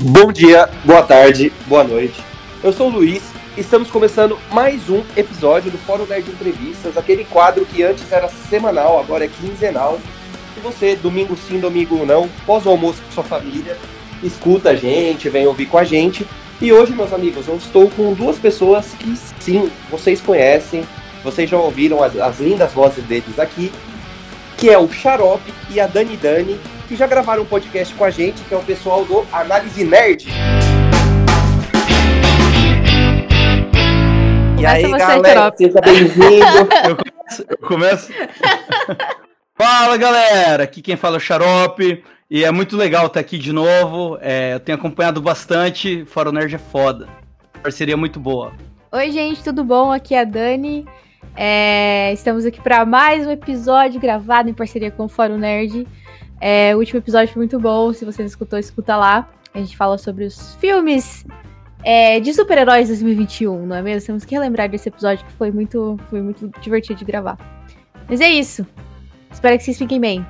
Bom dia, boa tarde, boa noite. Eu sou o Luiz e estamos começando mais um episódio do Fórum Nerd Entrevistas, aquele quadro que antes era semanal, agora é quinzenal. E você, domingo sim, domingo não, pós o almoço com sua família, escuta a gente, vem ouvir com a gente. E hoje, meus amigos, eu estou com duas pessoas que sim, vocês conhecem, vocês já ouviram as, as lindas vozes deles aqui, que é o Xarope e a Dani Dani, que já gravaram um podcast com a gente, que é o pessoal do Análise Nerd. E aí, você, galera, seja bem-vindo. Eu começo. Eu começo. Fala galera, aqui quem fala é o Xarope. E é muito legal estar aqui de novo. É, eu tenho acompanhado bastante. Fora o Nerd é foda. Parceria muito boa. Oi, gente, tudo bom? Aqui é a Dani. É, estamos aqui para mais um episódio gravado em parceria com o Fórum Nerd. É, o último episódio foi muito bom. Se você não escutou, escuta lá. A gente fala sobre os filmes é, de super-heróis 2021, não é mesmo? Temos que relembrar desse episódio que foi muito, foi muito divertido de gravar. Mas é isso. Espero que vocês fiquem bem.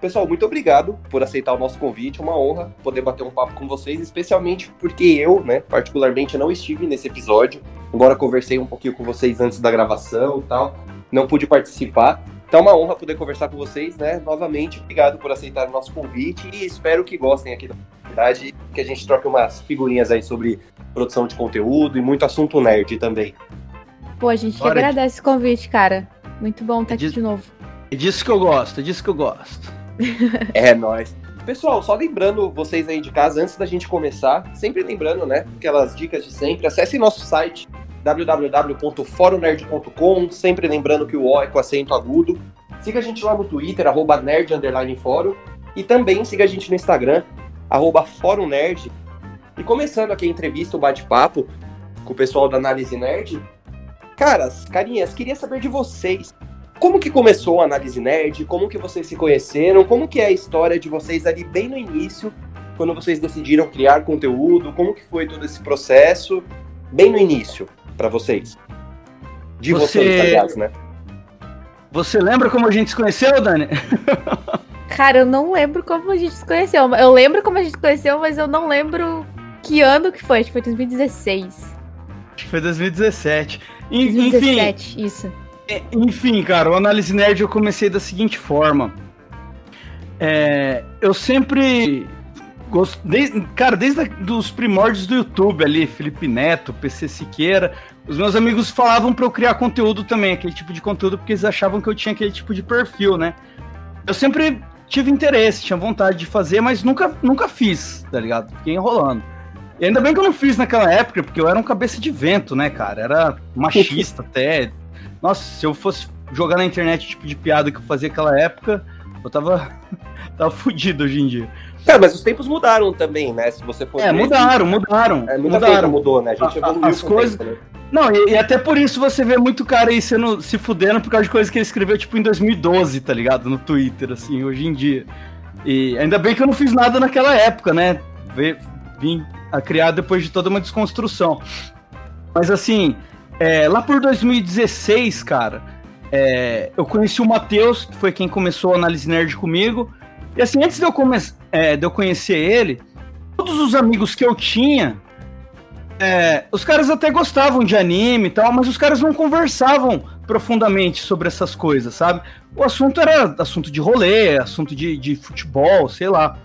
Pessoal, muito obrigado por aceitar o nosso convite. Uma honra poder bater um papo com vocês, especialmente porque eu, né, particularmente não estive nesse episódio. Embora conversei um pouquinho com vocês antes da gravação e tal, não pude participar. Então é uma honra poder conversar com vocês, né? Novamente, obrigado por aceitar o nosso convite e espero que gostem aqui da comunidade, que a gente troque umas figurinhas aí sobre produção de conteúdo e muito assunto nerd também. Pô, a gente que agradece o convite, cara. Muito bom estar aqui Diz- de novo. É disso que eu gosto, é disso que eu gosto. É nóis. Pessoal, só lembrando vocês aí de casa, antes da gente começar, sempre lembrando, né, aquelas dicas de sempre, acesse nosso site www.forumnerd.com, sempre lembrando que o O é com acento agudo. Siga a gente lá no Twitter, arroba nerd e também siga a gente no Instagram, arroba fórum nerd. E começando aqui a entrevista, o bate-papo com o pessoal da Análise Nerd, caras, carinhas, queria saber de vocês. Como que começou a Análise Nerd? Como que vocês se conheceram? Como que é a história de vocês ali bem no início, quando vocês decidiram criar conteúdo? Como que foi todo esse processo? Bem no início, pra vocês. De Você- vocês, aliás, né? Você lembra como a gente se conheceu, Dani? Cara, eu não lembro como a gente se conheceu. Eu lembro como a gente se conheceu, mas eu não lembro que ano que foi. Acho que foi 2016. Acho que foi 2017. En- Enfim, 2017, isso. É, Enfim, cara, o Análise Nerd eu comecei da seguinte forma. É, eu sempre. Desde, cara, desde os primórdios do YouTube ali, Felipe Neto, PC Siqueira, os meus amigos falavam pra eu criar conteúdo também, aquele tipo de conteúdo, porque eles achavam que eu tinha aquele tipo de perfil, né? Eu sempre tive interesse, tinha vontade de fazer, mas nunca, nunca fiz, tá ligado? Fiquei enrolando. E ainda bem que eu não fiz naquela época, porque eu era um cabeça de vento, né, cara? Era machista até, nossa, se eu fosse jogar na internet tipo de piada que eu fazia naquela época, eu tava, tava fudido hoje em dia. É, mas os tempos mudaram também, né? Se você for É, ver, mudaram, mudaram. É, mudaram. mudou, né? A gente evoluiu as coisas- tempo, né? Não, e, e até por isso você vê muito cara aí sendo, se fudendo por causa de coisas que ele escreveu, tipo, em 2012, tá ligado? No Twitter, assim, hoje em dia. E ainda bem que eu não fiz nada naquela época, né? Vim a criar depois de toda uma desconstrução. Mas assim, é, lá por 2016, cara, é, eu conheci o Matheus, que foi quem começou a análise nerd comigo. E assim, antes de eu, come é, de eu conhecer ele, todos os amigos que eu tinha, é, os caras até gostavam de anime e tal, mas os caras não conversavam profundamente sobre essas coisas, sabe? O assunto era assunto de rolê, assunto de, de futebol, sei lá.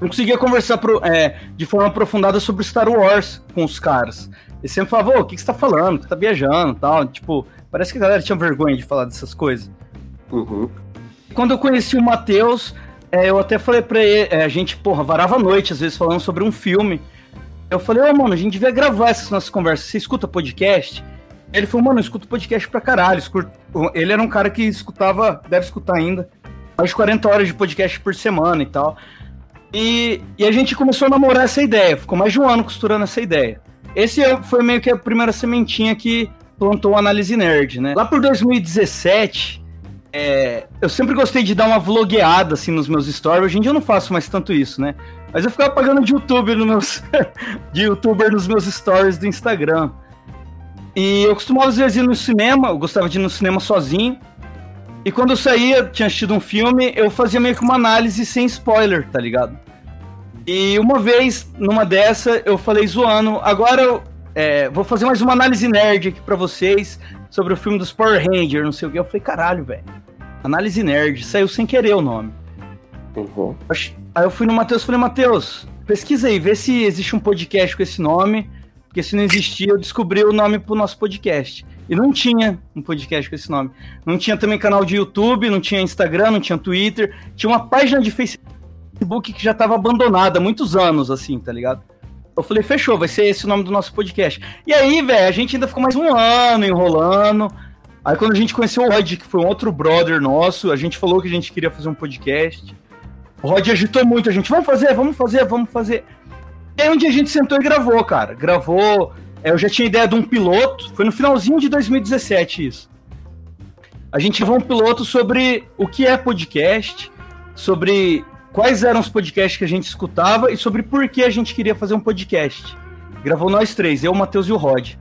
Não conseguia conversar pro- é, de forma aprofundada sobre Star Wars com os caras. Eles sempre falavam, "Ô, o que, que você tá falando? Você tá viajando e tal. Tipo, parece que a galera tinha vergonha de falar dessas coisas. Uhum. Quando eu conheci o Matheus, é, eu até falei pra ele, é, a gente, porra, varava a noite, às vezes, falando sobre um filme. Eu falei, ô, mano, a gente devia gravar essas nossas conversas. Você escuta podcast? Ele falou, mano, eu escuto podcast pra caralho. escuto- Ele era um cara que escutava, deve escutar ainda, mais de 40 horas de podcast por semana e tal. E, e a gente começou a namorar essa ideia. Ficou mais de um ano costurando essa ideia. Esse foi meio que a primeira sementinha que plantou a Análise Nerd, né? Lá por 2017, é, eu sempre gostei de dar uma vlogueada assim nos meus stories. Hoje em dia eu não faço mais tanto isso, né? Mas eu ficava pagando de youtuber nos meus de youtuber nos meus stories do Instagram. E eu costumava às vezes ir no cinema, eu gostava de ir no cinema sozinho. E quando eu saía, tinha assistido um filme, eu fazia meio que uma análise sem spoiler, tá ligado? E uma vez, numa dessa, eu falei zoando, agora eu é, vou fazer mais uma análise nerd aqui pra vocês sobre o filme dos Power Rangers, não sei o que. Eu falei, caralho, velho. Análise nerd, saiu sem querer o nome. Uhum. Aí eu fui no Matheus e falei, Matheus, pesquisa aí, vê se existe um podcast com esse nome. Porque se não existia, eu descobri o nome pro nosso podcast. E não tinha um podcast com esse nome. Não tinha também canal de YouTube, não tinha Instagram, não tinha Twitter. Tinha uma página de Facebook que já estava abandonada há muitos anos, assim, tá ligado? Eu falei, fechou, vai ser esse o nome do nosso podcast. E aí, velho, a gente ainda ficou mais um ano enrolando. Aí quando a gente conheceu o Rod, que foi um outro brother nosso, a gente falou que a gente queria fazer um podcast. O Rod agitou muito a gente, vamos fazer, vamos fazer, vamos fazer. E aí um dia a gente sentou e gravou, cara. Gravou. É, eu já tinha ideia de um piloto. Foi no finalzinho de 2017 isso. A gente gravou um piloto sobre o que é podcast, sobre quais eram os podcasts que a gente escutava e sobre por que a gente queria fazer um podcast. Gravou nós três, eu, o Matheus e o Rod.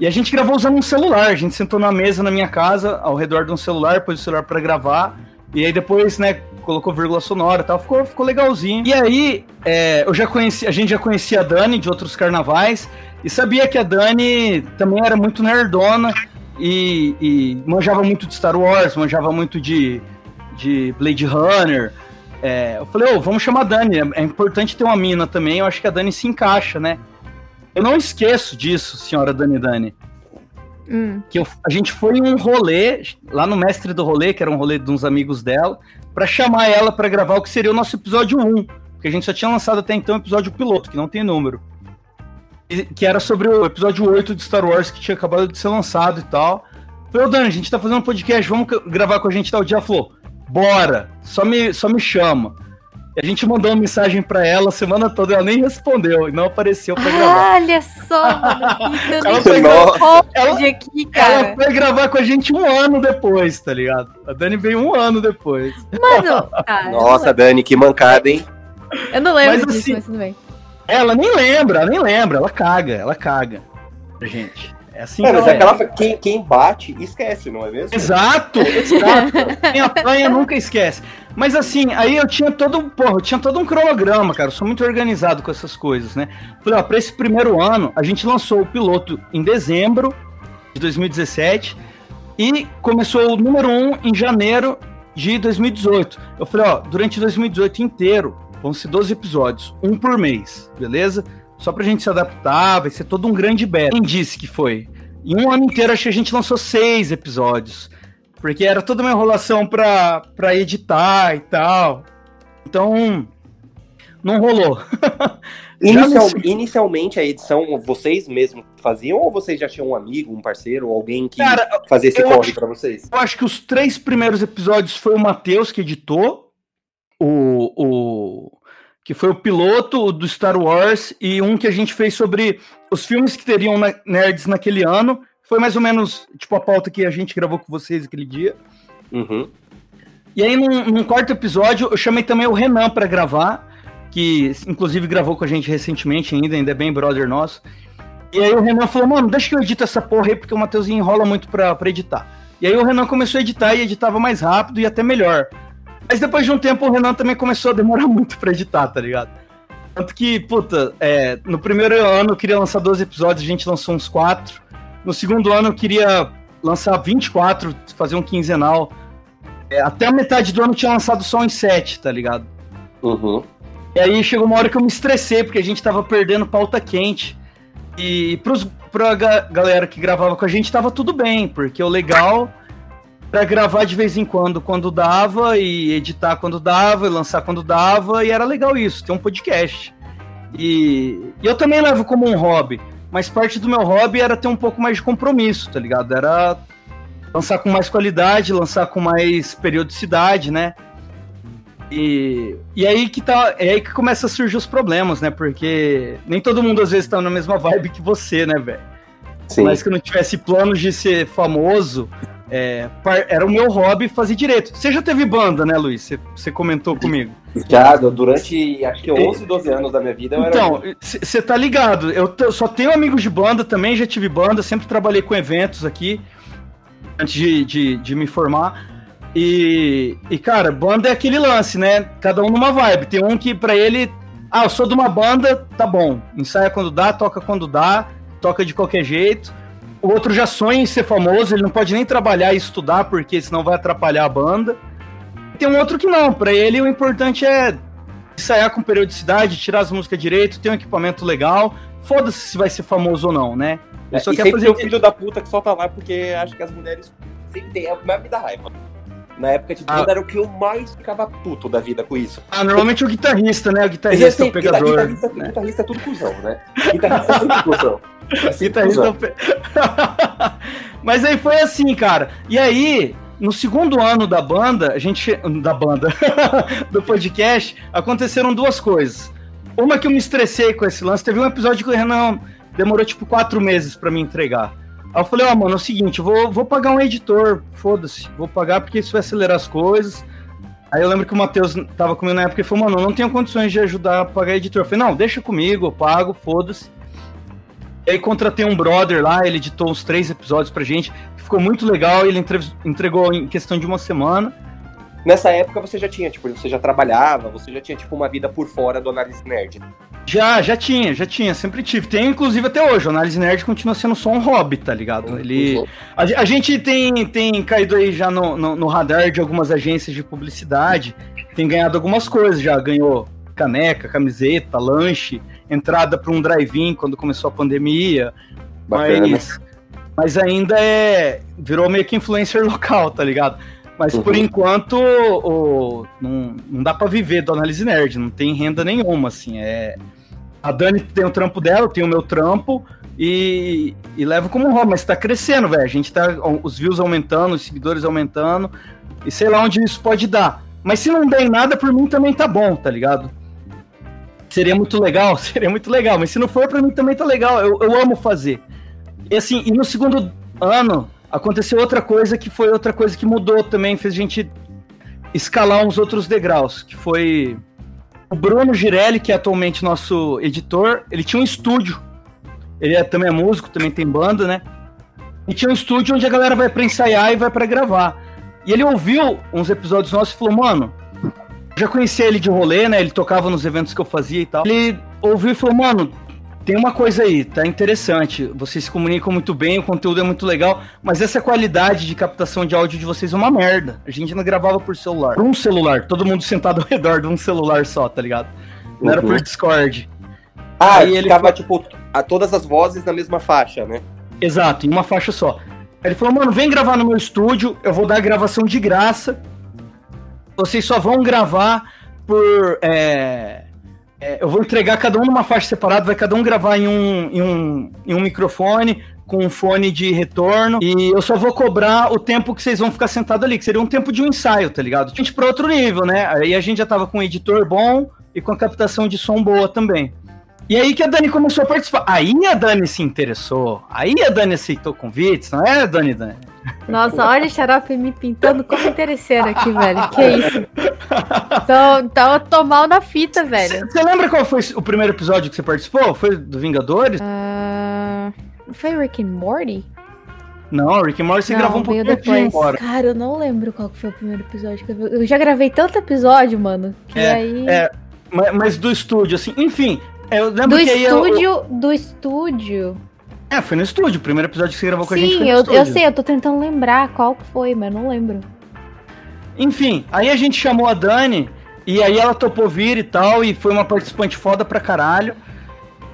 E a gente gravou usando um celular. A gente sentou na mesa na minha casa, ao redor de um celular, pôs o celular para gravar. E aí depois, né, colocou vírgula sonora e tal, ficou, ficou legalzinho. E aí, é, eu já conheci, a gente já conhecia a Dani de outros carnavais e sabia que a Dani também era muito nerdona e, e manjava muito de Star Wars, manjava muito de, de Blade Runner. É, eu falei, ô, oh, vamos chamar a Dani, é, é importante ter uma mina também, eu acho que a Dani se encaixa, né? Eu não esqueço disso, senhora Dani Dani. Hum. Que eu, a gente foi em um rolê, lá no Mestre do Rolê, que era um rolê de uns amigos dela, para chamar ela para gravar o que seria o nosso episódio 1. Porque a gente só tinha lançado até então o episódio piloto, que não tem número. E, que era sobre o episódio 8 de Star Wars, que tinha acabado de ser lançado e tal. Falei, ô Dani, a gente tá fazendo um podcast, vamos gravar com a gente tal dia? Ela falou, bora, só me, só me chama. A gente mandou uma mensagem para ela a semana toda, ela nem respondeu e não apareceu pra gravar. Olha só, mano, ela, foi ela, ela, aqui, cara. ela foi gravar com a gente um ano depois, tá ligado? A Dani veio um ano depois. Mano, cara, Nossa, Dani, que mancada, hein? Eu não lembro mas, disso, assim, mas tudo bem. Ela nem lembra, ela nem lembra, ela caga, ela caga. Gente. É assim é, mas é aquela, quem, quem bate, esquece, não é mesmo? Exato, exato. quem apanha nunca esquece. Mas assim, aí eu tinha todo um, porra, tinha todo um cronograma, cara. Eu sou muito organizado com essas coisas, né? Falei, ó, pra esse primeiro ano, a gente lançou o piloto em dezembro de 2017 e começou o número 1 um em janeiro de 2018. Eu falei, ó, durante 2018 inteiro, vão ser 12 episódios, um por mês, beleza? Só pra gente se adaptar, vai ser todo um grande beta. Quem disse que foi? Em um ano inteiro, acho que a gente lançou seis episódios. Porque era toda uma enrolação pra, pra editar e tal. Então, não rolou. Inicial, inicialmente a edição vocês mesmos faziam ou vocês já tinham um amigo, um parceiro, alguém que Cara, fazia esse corre para vocês? Eu acho que os três primeiros episódios foi o Matheus que editou. O, o, que foi o piloto do Star Wars e um que a gente fez sobre os filmes que teriam na, nerds naquele ano. Foi mais ou menos tipo a pauta que a gente gravou com vocês aquele dia. Uhum. E aí, num, num, quarto episódio, eu chamei também o Renan para gravar, que inclusive gravou com a gente recentemente ainda, ainda é bem brother nosso. E aí o Renan falou, mano, deixa que eu edito essa porra aí, porque o Matheusinho enrola muito pra, pra editar. E aí o Renan começou a editar e editava mais rápido e até melhor. Mas depois de um tempo o Renan também começou a demorar muito pra editar, tá ligado? Tanto que, puta, é, no primeiro ano eu queria lançar 12 episódios, a gente lançou uns 4. No segundo ano eu queria lançar 24, fazer um quinzenal. É, até a metade do ano tinha lançado só uns 7, tá ligado? Uhum. E aí chegou uma hora que eu me estressei, porque a gente tava perdendo pauta quente. E pros, pra galera que gravava com a gente tava tudo bem, porque o legal para gravar de vez em quando, quando dava, e editar quando dava, e lançar quando dava, e era legal isso, ter um podcast. E, e eu também levo como um hobby, mas parte do meu hobby era ter um pouco mais de compromisso, tá ligado? Era lançar com mais qualidade, lançar com mais periodicidade, né? E, e aí que tá, é aí que começa a surgir os problemas, né? Porque nem todo mundo às vezes tá na mesma vibe que você, né, velho? Mas que não tivesse planos de ser famoso, é, era o meu hobby fazer direito. Você já teve banda, né, Luiz? Você, você comentou comigo. Já, durante acho que 11, 12 anos da minha vida. então, você tá ligado. Eu só tenho amigos de banda também, já tive banda, sempre trabalhei com eventos aqui, antes de, de, de me formar. E, e, cara, banda é aquele lance, né? Cada um numa vibe. Tem um que para ele Ah, eu sou de uma banda, tá bom. Ensaia quando dá, toca quando dá, toca de qualquer jeito. O outro já sonha em ser famoso, ele não pode nem trabalhar e estudar, porque senão vai atrapalhar a banda. Tem um outro que não, para ele o importante é ensaiar com periodicidade, tirar as músicas direito, ter um equipamento legal. Foda-se se vai ser famoso ou não, né? Ele só é, quer fazer o filho da puta que solta lá porque acha que as mulheres sempre têm a mesma vida raiva. Na época de banda ah. era o que eu mais ficava puto da vida com isso. Ah, normalmente o guitarrista, né? O guitarrista assim, é o pegador. Guitarrista, né? guitarrista é tudo cuzão, né? Guitarrista é sempre cuzão. É guitarrista é Mas aí foi assim, cara. E aí, no segundo ano da banda, a gente. Da banda, do podcast, aconteceram duas coisas. Uma que eu me estressei com esse lance, teve um episódio que o Renan demorou tipo quatro meses para me entregar. Aí eu falei, ó, oh, mano, é o seguinte, vou, vou pagar um editor, foda-se, vou pagar porque isso vai acelerar as coisas. Aí eu lembro que o Matheus tava comigo na época e falou, mano, eu não tenho condições de ajudar a pagar editor. Eu falei, não, deixa comigo, eu pago, foda-se. E aí contratei um brother lá, ele editou uns três episódios pra gente, ficou muito legal, ele entregou em questão de uma semana. Nessa época você já tinha, tipo, você já trabalhava, você já tinha, tipo, uma vida por fora do Análise Nerd. Já, já tinha, já tinha, sempre tive. Tem, inclusive, até hoje. O Análise Nerd continua sendo só um hobby, tá ligado? Ele... A, a gente tem, tem caído aí já no, no, no, radar de algumas agências de publicidade, tem ganhado algumas coisas já. Ganhou caneca, camiseta, lanche, entrada para um drive-in quando começou a pandemia. Bacana. Mas, mas ainda é... virou meio que influencer local, tá ligado? Mas uhum. por enquanto, o, não, não dá para viver do análise nerd, não tem renda nenhuma, assim. É, a Dani tem o trampo dela, eu tenho o meu trampo e, e levo como hobby, mas tá crescendo, velho. A gente tá. Os views aumentando, os seguidores aumentando, e sei lá onde isso pode dar. Mas se não der em nada, por mim também tá bom, tá ligado? Seria muito legal, seria muito legal, mas se não for, pra mim também tá legal. Eu, eu amo fazer. E assim, e no segundo ano, aconteceu outra coisa que foi outra coisa que mudou também, fez a gente escalar uns outros degraus, que foi o Bruno Girelli, que é atualmente nosso editor, ele tinha um estúdio. Ele é, também é músico, também tem banda, né? E tinha um estúdio onde a galera vai para ensaiar e vai para gravar. E ele ouviu uns episódios nossos e falou: "Mano, já conhecia ele de rolê, né? Ele tocava nos eventos que eu fazia e tal. Ele ouviu e falou: "Mano, tem uma coisa aí, tá interessante. Vocês se comunicam muito bem, o conteúdo é muito legal, mas essa qualidade de captação de áudio de vocês é uma merda. A gente não gravava por celular. Por um celular, todo mundo sentado ao redor de um celular só, tá ligado? Não uhum. era por uhum. Discord. Ah, aí ele ficava, tipo, a todas as vozes na mesma faixa, né? Exato, em uma faixa só. Ele falou, mano, vem gravar no meu estúdio, eu vou dar a gravação de graça. Vocês só vão gravar por. É é, eu vou entregar cada um numa faixa separada, vai cada um gravar em um, em um, em um microfone, com um fone de retorno, e eu só vou cobrar o tempo que vocês vão ficar sentado ali, que seria um tempo de um ensaio, tá ligado? A gente para outro nível, né? Aí a gente já tava com um editor bom e com a captação de som boa também. E aí que a Dani começou a participar. Aí a Dani se interessou. Aí a Dani aceitou convites, não é, Dani? Dani? Nossa, olha o xarope me pintando como interesseiro aqui, velho. Que isso? Então, então eu tô mal na fita, velho. Você lembra qual foi o primeiro episódio que você participou? Foi do Vingadores? Uh, foi Rick and Morty? Não, Rick and Morty você não, gravou um pouquinho depois. Embora. Cara, eu não lembro qual foi o primeiro episódio. Que eu... eu já gravei tanto episódio, mano, que é, aí... É, mas do estúdio, assim, enfim... Eu lembro do que estúdio, eu... do estúdio... É, foi no estúdio. O primeiro episódio que você gravou com Sim, a gente foi no eu, estúdio. eu sei, eu tô tentando lembrar qual foi, mas não lembro. Enfim, aí a gente chamou a Dani e aí ela topou vir e tal, e foi uma participante foda pra caralho.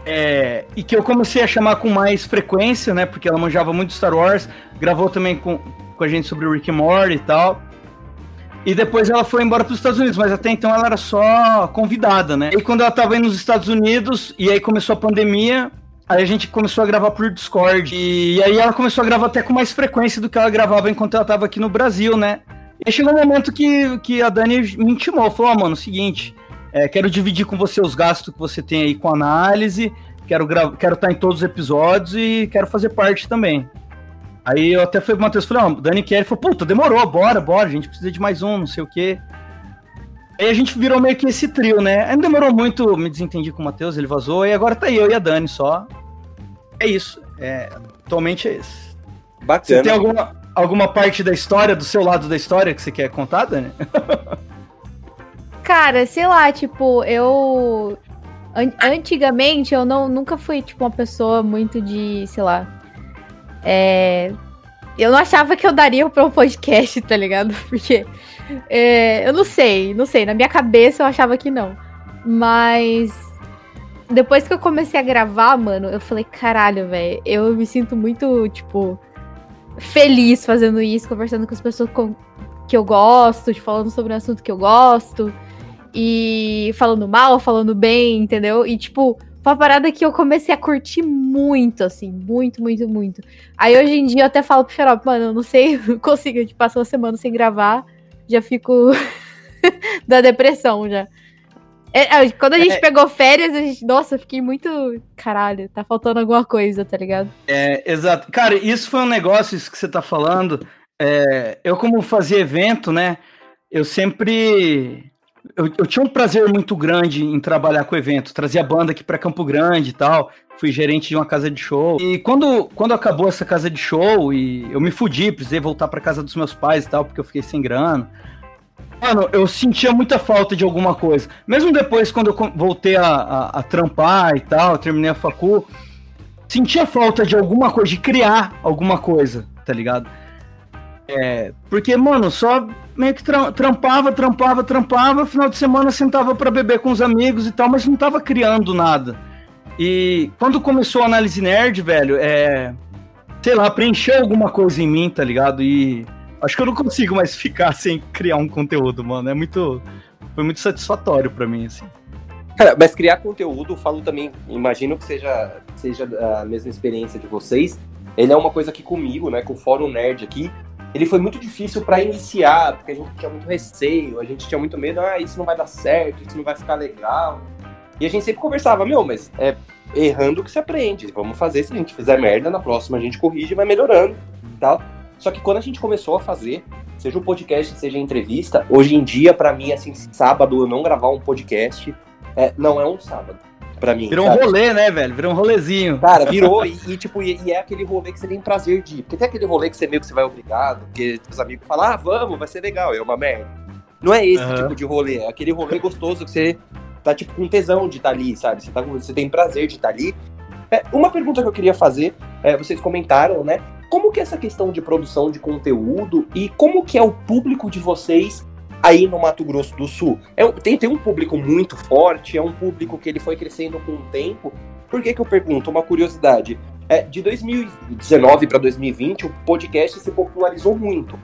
É, e que eu comecei a chamar com mais frequência, né? Porque ela manjava muito Star Wars, gravou também com, com a gente sobre o Rick Morty e tal. E depois ela foi embora para os Estados Unidos, mas até então ela era só convidada, né? E quando ela tava indo nos Estados Unidos, e aí começou a pandemia, Aí a gente começou a gravar por Discord. E aí ela começou a gravar até com mais frequência do que ela gravava enquanto ela tava aqui no Brasil, né? E chegou um momento que, que a Dani me intimou, falou, ó, oh, mano, seguinte, é, quero dividir com você os gastos que você tem aí com análise, quero, quero estar em todos os episódios e quero fazer parte também. Aí eu até fui pro Matheus falei, ó, oh, Dani quer, ele falou, puta, demorou, bora, bora, a gente precisa de mais um, não sei o quê. Aí a gente virou meio que esse trio, né? Ainda demorou muito, me desentendi com o Matheus, ele vazou, e agora tá eu e a Dani só. É isso. É, atualmente é isso. Bacana. Você tem alguma, alguma parte da história, do seu lado da história, que você quer contar, Dani? Cara, sei lá, tipo, eu. An antigamente eu não, nunca fui, tipo, uma pessoa muito de, sei lá. É, eu não achava que eu daria pra um podcast, tá ligado? Porque. É, eu não sei, não sei. Na minha cabeça eu achava que não. Mas. Depois que eu comecei a gravar, mano, eu falei, caralho, velho. Eu me sinto muito, tipo. Feliz fazendo isso, conversando com as pessoas com, que eu gosto, falando sobre um assunto que eu gosto. E falando mal, falando bem, entendeu? E, tipo, foi uma parada que eu comecei a curtir muito, assim, muito, muito, muito. Aí hoje em dia eu até falo pro Xarope, mano, eu não sei, não consigo, de passar uma semana sem gravar, já fico da depressão já. É, é, quando a gente é, pegou férias, a gente, nossa, eu fiquei muito. Caralho, tá faltando alguma coisa, tá ligado? É, exato. Cara, isso foi um negócio, isso que você tá falando. É, eu, como fazia evento, né? Eu sempre eu, eu, tinha um prazer muito grande em trabalhar com evento. Trazia banda aqui para Campo Grande e tal. Fui gerente de uma casa de show. E quando, quando acabou essa casa de show e eu me fudi, precisei voltar para casa dos meus pais e tal, porque eu fiquei sem grana. Mano, eu sentia muita falta de alguma coisa. Mesmo depois, quando eu voltei a, a, a trampar e tal, terminei a facu, sentia falta de alguma coisa, de criar alguma coisa, tá ligado? É, porque, mano, só meio que trampava, trampava, trampava, final de semana sentava para beber com os amigos e tal, mas não tava criando nada. E quando começou a análise nerd, velho, é. Sei lá, preencheu alguma coisa em mim, tá ligado? E acho que eu não consigo mais ficar sem criar um conteúdo, mano. É muito. Foi muito satisfatório para mim, assim. Cara, mas criar conteúdo, falo também, imagino que seja, seja a mesma experiência de vocês. Ele é uma coisa que comigo, né, com o Fórum Nerd aqui, ele foi muito difícil para iniciar, porque a gente tinha muito receio, a gente tinha muito medo, ah, isso não vai dar certo, isso não vai ficar legal. E a gente sempre conversava, meu, mas é errando que se aprende. Vamos fazer, se a gente fizer merda, na próxima a gente corrige e vai melhorando, tal. Só que quando a gente começou a fazer, seja um podcast, seja entrevista, hoje em dia, para mim, assim, sábado eu não gravar um podcast, é, não é um sábado pra mim. Virou sabe? um rolê, né, velho? Virou um rolezinho. Cara, virou e, e tipo, e, e, é aquele rolê que você tem prazer de ir. Porque tem aquele rolê que você meio que você vai obrigado, porque os amigos falam, ah, vamos, vai ser legal, é uma merda. Não é esse uhum. tipo de rolê, é aquele rolê gostoso que você tá, tipo, com tesão de estar tá ali, sabe? Você, tá, você tem prazer de estar tá ali. É, uma pergunta que eu queria fazer, é, vocês comentaram, né? Como que é essa questão de produção de conteúdo e como que é o público de vocês aí no Mato Grosso do Sul. É, tem, tem um público muito forte, é um público que ele foi crescendo com o tempo. Por que, que eu pergunto? Uma curiosidade. É, de 2019 para 2020, o podcast se popularizou muito,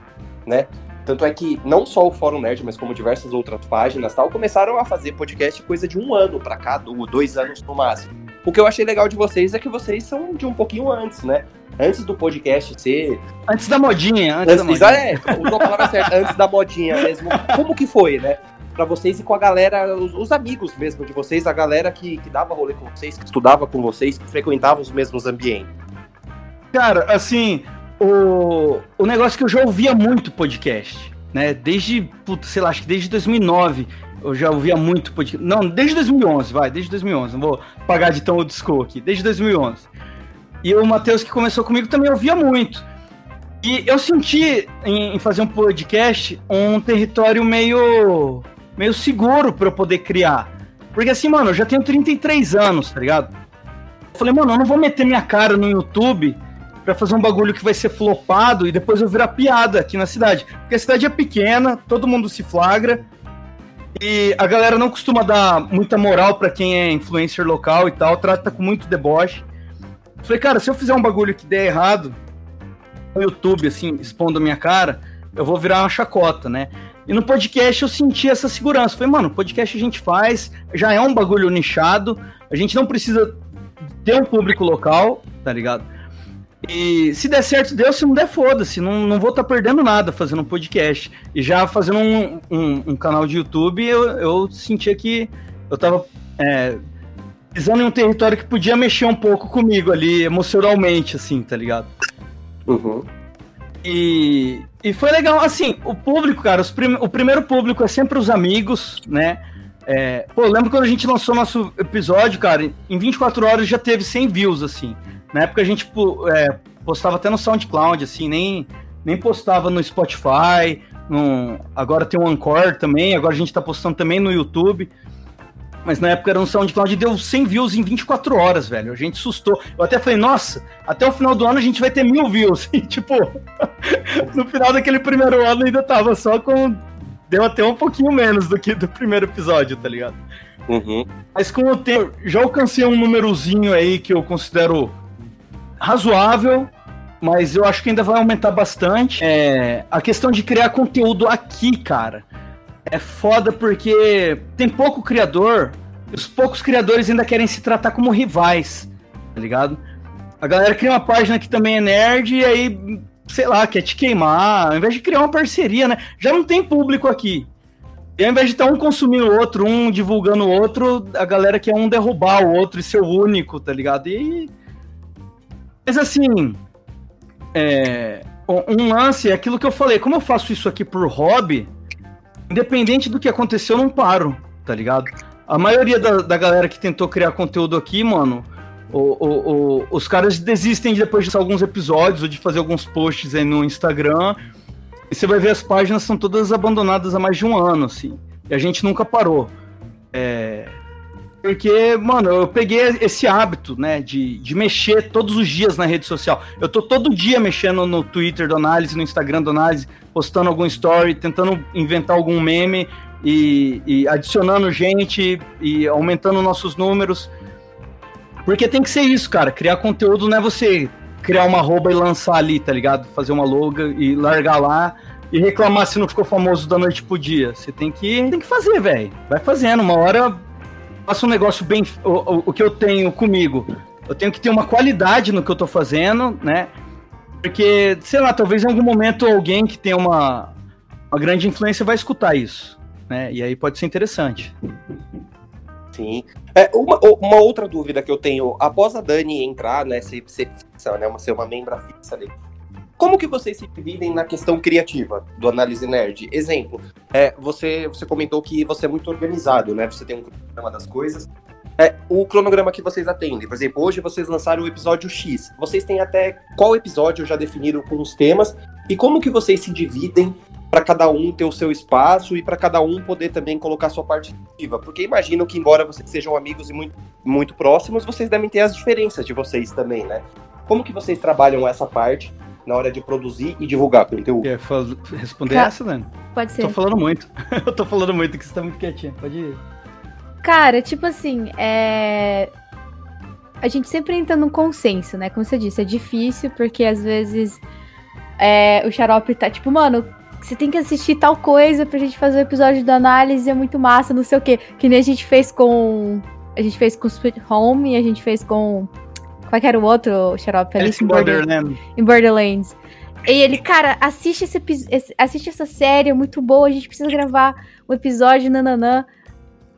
né? Tanto é que não só o Fórum Nerd, mas como diversas outras páginas tal, começaram a fazer podcast coisa de um ano para cá, dois anos no máximo. O que eu achei legal de vocês é que vocês são de um pouquinho antes, né? Antes do podcast ser. Antes da modinha, antes, antes da modinha. É, usou a palavra certa, antes da modinha mesmo. Como que foi, né? Pra vocês e com a galera, os, os, amigos mesmo de vocês, a galera que, que dava rolê com vocês, que estudava com vocês, que frequentava os mesmos ambientes. Cara, assim, o, o negócio que eu já ouvia muito podcast, né? Desde, putz, sei lá, acho que desde 2009 eu já ouvia muito podcast. Não, desde 2011, vai, desde 2011. Não vou pagar de tão old school aqui. Desde 2011. E o Matheus, que começou comigo, também ouvia muito. E eu senti em, em fazer um podcast um território meio, meio seguro para eu poder criar. Porque assim, mano, eu já tenho 33 anos, tá ligado? Eu falei, mano, eu não vou meter minha cara no YouTube para fazer um bagulho que vai ser flopado e depois eu virar piada aqui na cidade. Porque a cidade é pequena, todo mundo se flagra. E a galera não costuma dar muita moral para quem é influencer local e tal, trata com muito deboche. Falei, cara, se eu fizer um bagulho que der errado no YouTube, assim, expondo a minha cara, eu vou virar uma chacota, né? E no podcast eu senti essa segurança. Falei, mano, podcast a gente faz, já é um bagulho nichado, a gente não precisa ter um público local, tá ligado? E se der certo, deu, se não der, foda-se. Não, não vou estar tá perdendo nada fazendo um podcast. E já fazendo um, um, um canal de YouTube, eu, eu sentia que eu tava é, pisando em um território que podia mexer um pouco comigo ali, emocionalmente, assim, tá ligado? Uhum. E, e foi legal, assim, o público, cara, prim, o primeiro público é sempre os amigos, né? É, pô, lembro quando a gente lançou nosso episódio, cara, em 24 horas já teve 100 views, assim. Na época a gente é, postava até no SoundCloud, assim, nem, nem postava no Spotify, no, agora tem o Anchor também, agora a gente tá postando também no YouTube. Mas na época era um SoundCloud e deu 100 views em 24 horas, velho. A gente assustou. Eu até falei, nossa, até o final do ano a gente vai ter mil views. E, tipo, no final daquele primeiro ano ainda tava só com. Deu até um pouquinho menos do que do primeiro episódio, tá ligado? Uhum. Mas com o tempo, já alcancei um númerozinho aí que eu considero razoável, mas eu acho que ainda vai aumentar bastante. É, a questão de criar conteúdo aqui, cara é foda porque tem pouco criador, e os poucos criadores ainda querem se tratar como rivais, tá ligado? A galera cria uma página que também é nerd e aí, sei lá, quer te queimar, ao invés de criar uma parceria, né? Já não tem público aqui. E ao invés de estar um consumindo o outro, um divulgando o outro, a galera quer um derrubar o outro e ser o único, tá ligado? E. Mas assim. É... Um lance é aquilo que eu falei, como eu faço isso aqui por hobby, independente do que aconteceu, eu não paro, tá ligado? A maioria da, da galera que tentou criar conteúdo aqui, mano, o, o, o, os caras desistem depois de alguns episódios ou de fazer alguns posts aí no Instagram. E você vai ver as páginas são todas abandonadas há mais de um ano, assim. E a gente nunca parou. É... Porque, mano, eu peguei esse hábito, né, de, de mexer todos os dias na rede social. Eu tô todo dia mexendo no Twitter do Análise, no Instagram do Análise, postando algum story, tentando inventar algum meme e, e adicionando gente e aumentando nossos números. Porque tem que ser isso, cara. Criar conteúdo não é você criar uma roupa e lançar ali, tá ligado? Fazer uma logo e largar lá e reclamar se não ficou famoso da noite pro dia. Você tem que, tem que fazer, velho. Vai fazendo. Uma hora faça um negócio bem. O, o, que eu tenho comigo. Eu tenho que ter uma qualidade no que eu tô fazendo, né? Porque, sei lá, talvez em algum momento alguém que tenha uma, uma grande influência vai escutar isso, né? E aí pode ser interessante. Sim. É, uma, uma outra dúvida que eu tenho, após a Dani entrar, né, ser, ser fixa, né, uma, ser uma membra fixa ali, como que vocês se dividem na questão criativa do Análise Nerd? Exemplo, é, você, você comentou que você é muito organizado, né? Você tem um cronograma das coisas. É, o cronograma que vocês atendem, por exemplo, hoje vocês lançaram o episódio X. Vocês têm até qual episódio já definiram com os temas e como que vocês se dividem para cada um ter o seu espaço e para cada um poder também colocar sua parte ativa. Porque imagino que, embora vocês sejam amigos e muito, muito próximos, vocês devem ter as diferenças de vocês também, né? Como que vocês trabalham essa parte na hora de produzir e divulgar conteúdo. Quer responder essa, Dani? Pode ser. Tô falando muito. eu tô falando muito que você tá muito quietinha. Pode ir. Cara, tipo assim, é. A gente sempre entra num consenso, né? Como você disse, é difícil, porque às vezes é, o xarope tá tipo, mano, você tem que assistir tal coisa pra gente fazer o episódio da análise, é muito massa, não sei o quê. Que nem a gente fez com. A gente fez com Sweet Home e a gente fez com qual que era o outro xarope? Alice em Borderlands. Em Borderlands. E ele, cara, assiste, esse, assiste essa série, é muito boa, a gente precisa gravar um episódio, nananã.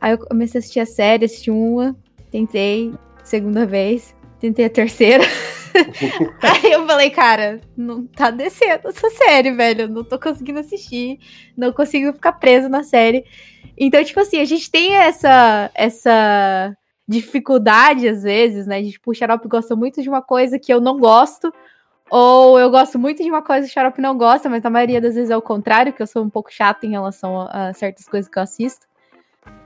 Aí eu comecei a assistir a série, assisti uma, tentei, segunda vez, tentei a terceira. Aí eu falei, cara, não tá descendo essa série, velho. não tô conseguindo assistir, não consigo ficar preso na série. Então, tipo assim, a gente tem essa essa dificuldade, às vezes, né? De, tipo, o Xarope gosta muito de uma coisa que eu não gosto, ou eu gosto muito de uma coisa que o Xarope não gosta, mas na maioria das vezes é o contrário, que eu sou um pouco chata em relação a, a certas coisas que eu assisto.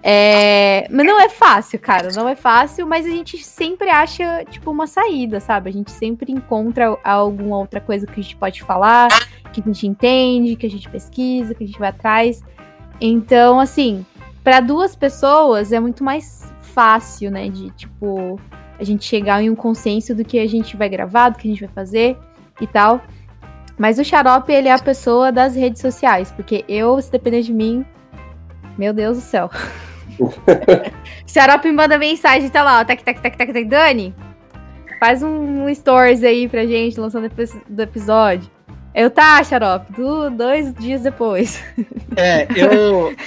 É... Mas não é fácil, cara, não é fácil, mas a gente sempre acha, tipo, uma saída, sabe? A gente sempre encontra alguma outra coisa que a gente pode falar, que a gente entende, que a gente pesquisa, que a gente vai atrás. Então, assim, para duas pessoas é muito mais fácil, né? De, tipo, a gente chegar em um consenso do que a gente vai gravar, do que a gente vai fazer e tal. Mas o Xarope, ele é a pessoa das redes sociais, porque eu, se depender de mim, meu Deus do céu. Xarope manda mensagem, tá lá, ó, tac, tac, tac, tac, tac, Dani, faz um, um stories aí pra gente, lançando do episódio. Eu tá, Xarope, do, dois dias depois. É, eu,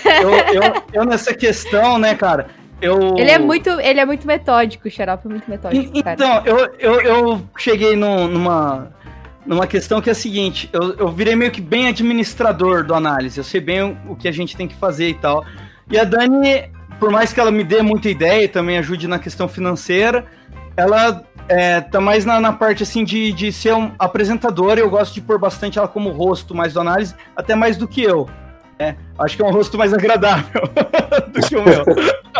eu, eu, eu, nessa questão, né, cara, eu... Ele é muito, ele é muito metódico, o Xarope é muito metódico. Então, eu, eu, eu cheguei no, numa, numa questão que é a seguinte: eu, eu virei meio que bem administrador do análise, eu sei bem o, o que a gente tem que fazer e tal. E a Dani, por mais que ela me dê muita ideia e também ajude na questão financeira, ela é, tá mais na, na, parte assim de, de ser um apresentador. Eu gosto de pôr bastante ela como rosto mais do análise, até mais do que eu. É, acho que é um rosto mais agradável do que o meu.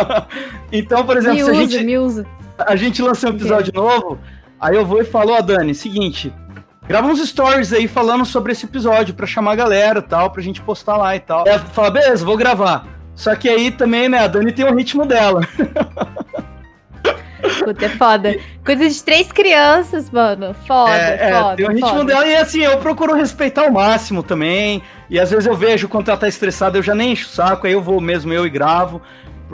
então, por exemplo, me se a usa, gente, me usa. a gente lança um episódio novo, aí eu vou e falo, ó, Dani, seguinte, grava uns stories aí falando sobre esse episódio pra chamar a galera e tal, pra gente postar lá e tal. Ela fala, beleza, vou gravar. Só que aí também, né, a Dani tem o ritmo dela. Puta, é foda. Coisa de três crianças, mano. Foda, É, é, foda. tem o ritmo foda. dela e assim, eu procuro respeitar ao máximo também. E às vezes eu vejo quando ela tá estressada, eu já nem encho o saco, aí eu vou mesmo eu e gravo.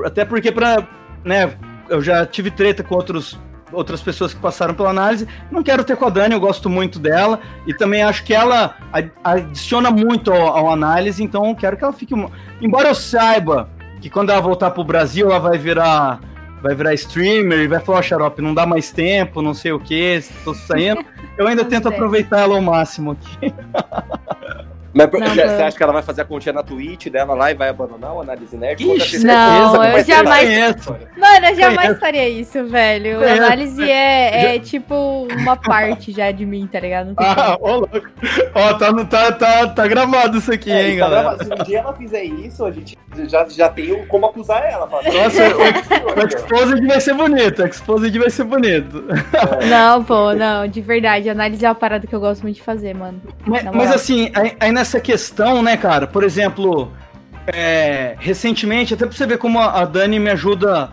Até porque pra, né, eu já tive treta com outros outras pessoas que passaram pela análise. Não quero ter com a Dani, eu gosto muito dela e também acho que ela adiciona muito ao, ao análise, então eu quero que ela fique. Embora eu saiba que quando ela voltar pro Brasil, ela vai virar vai virar streamer e vai falar, ó, xarope, não dá mais tempo, não sei o que, tô saindo. Eu ainda Não tento aproveitar ela ao máximo aqui. Mas Não, você não. acha que ela vai fazer a continha na Twitch dela lá e vai abandonar o Análise Nerd? Ixi, não, que eu jamais-. Mano, eu jamais Conheço. faria isso, velho. A análise é, é tipo uma parte já de mim, tá ligado? Não tem Ah, ô louco. Ó, tá, no- tá, tá, tá gravado isso aqui, É, hein, tá galera. gravado. Se um dia ela fizer isso, a gente já, já tem o- como acusar ela. Fala, Nossa, o, o Exposed vai ser bonito, o Exposed vai ser bonito. Não, pô, não, de verdade. Análise é uma parada que eu gosto muito de fazer, mano. Mas, mas assim, aí, aí nessa questão, né, cara, por exemplo, é, recentemente, até pra você ver como a Dani me ajuda.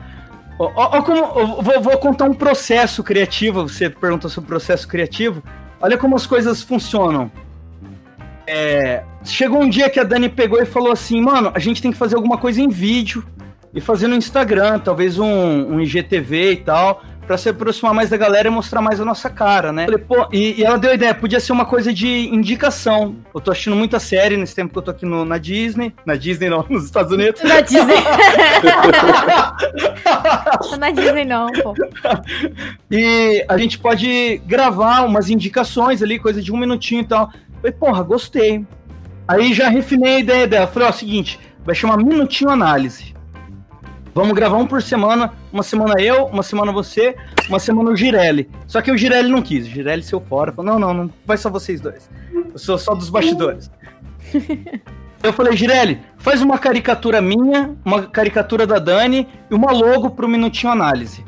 Ó, ó, ó como, eu vou, vou contar um processo criativo, você perguntou sobre processo criativo. Olha como as coisas funcionam. É, chegou um dia que a Dani pegou e falou assim, mano, a gente tem que fazer alguma coisa em vídeo e fazer no Instagram, talvez um, um IGTV e tal, pra se aproximar mais da galera e mostrar mais a nossa cara, né? Falei, pô, e, e ela deu a ideia, podia ser uma coisa de indicação. Eu tô assistindo muita série nesse tempo que eu tô aqui no- na Disney, na Disney não, nos Estados Unidos. Na Disney. Na Disney não, pô. E a gente pode gravar umas indicações ali, coisa de um minutinho e tal. Falei, porra, gostei. Aí já refinei a ideia dela. Falei, ó, seguinte, vai chamar Minutinho Análise. Vamos gravar um por semana. Uma semana eu, uma semana você, uma semana o Girelli. Só que o Girelli não quis. O Girelli saiu fora. Falou, não, não, não vai só vocês dois. Eu sou só dos bastidores. Eu falei, Girelli, faz uma caricatura minha, uma caricatura da Dani e uma logo pro Minutinho Análise.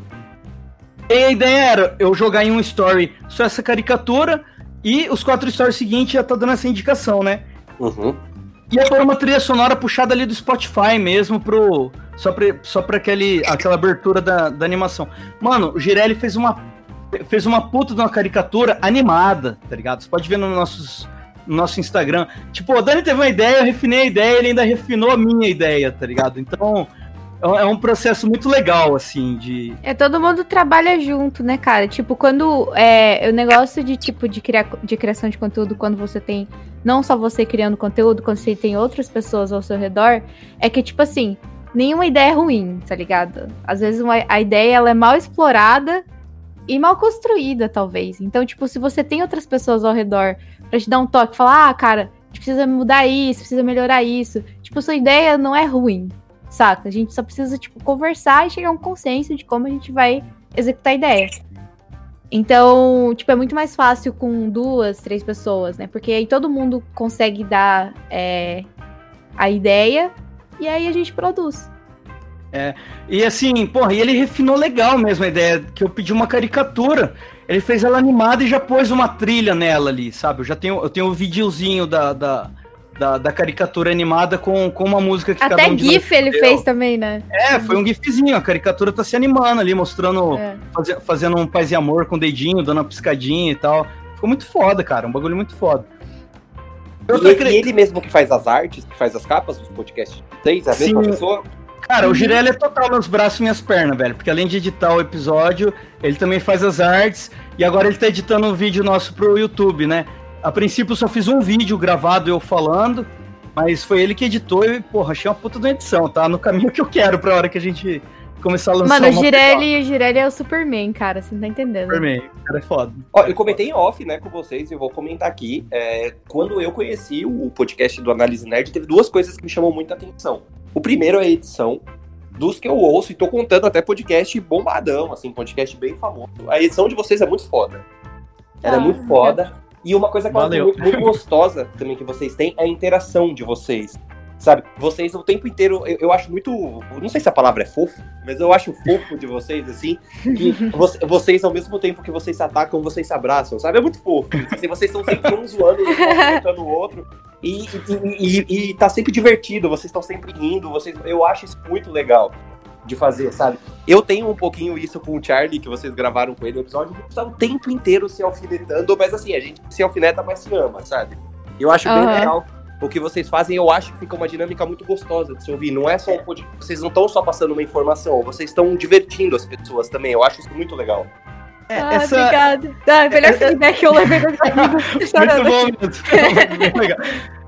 E a ideia era eu jogar em um story só essa caricatura e os quatro stories seguintes já tá dando essa indicação, né? Uhum. Ia pôr uma trilha sonora puxada ali do Spotify mesmo pro. Só pra, só pra aquele, aquela abertura da, da animação. Mano, o Girelli fez uma. Fez uma puta de uma caricatura animada, tá ligado? Você pode ver no, nossos, no nosso Instagram. Tipo, o Dani teve uma ideia, eu refinei a ideia, ele ainda refinou a minha ideia, tá ligado? Então, é um- é um processo muito legal, assim, de. É, todo mundo trabalha junto, né, cara? Tipo, quando. É, o negócio de tipo de, criar, de criação de conteúdo, quando você tem. Não só você criando conteúdo, quando você tem outras pessoas ao seu redor, é que, tipo assim, nenhuma ideia é ruim, tá ligado? Às vezes uma- a ideia ela é mal explorada e mal construída, talvez. Então, tipo, se você tem outras pessoas ao redor pra te dar um toque, falar, ah, cara, a gente precisa mudar isso, precisa melhorar isso. Tipo, sua ideia não é ruim, saca? A gente só precisa, tipo, conversar e chegar a um consenso de como a gente vai executar a ideia. Então, tipo, é muito mais fácil com duas, três pessoas, né? Porque aí todo mundo consegue dar é, a ideia e aí a gente produz. E assim, porra, e ele refinou legal mesmo a ideia, que eu pedi uma caricatura. Ele fez ela animada e já pôs uma trilha nela ali, sabe? Eu já tenho, eu tenho o videozinho da, da, da, da caricatura animada com, com uma música que cada Até um de nós GIF ele fez também, né? É, foi um gifzinho, a caricatura tá se animando ali, mostrando, É. faze- fazendo um paz e amor com o dedinho, dando uma piscadinha e tal. Ficou muito foda, cara, um bagulho muito foda. Eu E, e acre- ele mesmo que faz as artes, que faz as capas dos podcasts de vocês, a mesma Sim. pessoa? Cara, Uhum. o Girelli é total meus braços e minhas pernas, velho. Porque além de editar o episódio, ele também faz as artes. E agora ele tá editando um vídeo nosso pro YouTube, né? A princípio eu só fiz um vídeo gravado eu falando. Mas foi ele que editou e, porra, achei uma puta de uma edição, tá? No caminho que eu quero pra hora que a gente começar a lançar Mano, o Girelli, o Girelli é o Superman, cara, você não tá entendendo. Superman. O cara é foda. Ó, eu comentei em off, né, com vocês, e eu vou comentar aqui. É, quando eu conheci o podcast do Análise Nerd, teve duas coisas que me chamou muita atenção. O primeiro é a edição dos que eu ouço, e tô contando até podcast bombadão, assim, podcast bem famoso. A edição de vocês é muito foda. Ela é Ah, muito foda. E uma coisa que Valeu. muito, muito gostosa também que vocês têm é a interação de vocês. Sabe? Vocês o tempo inteiro, eu, eu, acho muito. Não sei se a palavra é fofo, mas eu acho fofo de vocês, assim, que vocês, ao mesmo tempo que vocês se atacam, vocês se abraçam, sabe? É muito fofo. Assim, vocês estão sempre um zoando, um o outro. E, e, e, e, tá sempre divertido, vocês estão sempre rindo, vocês, eu acho isso muito legal de fazer, sabe? Eu tenho um pouquinho isso com o Charlie, que vocês gravaram com ele no episódio, que tá o tempo inteiro se alfinetando, mas assim, a gente se alfineta, mas se ama, sabe? Eu acho uhum. bem legal o que vocês fazem, eu acho que fica uma dinâmica muito gostosa de se ouvir. Não é só um podcast, vocês não estão só passando uma informação, vocês estão divertindo as pessoas também. Eu acho isso muito legal. É, ah, essa... obrigada. Ah, melhor feedback que eu levei dos amigos. muito bom, muito legal.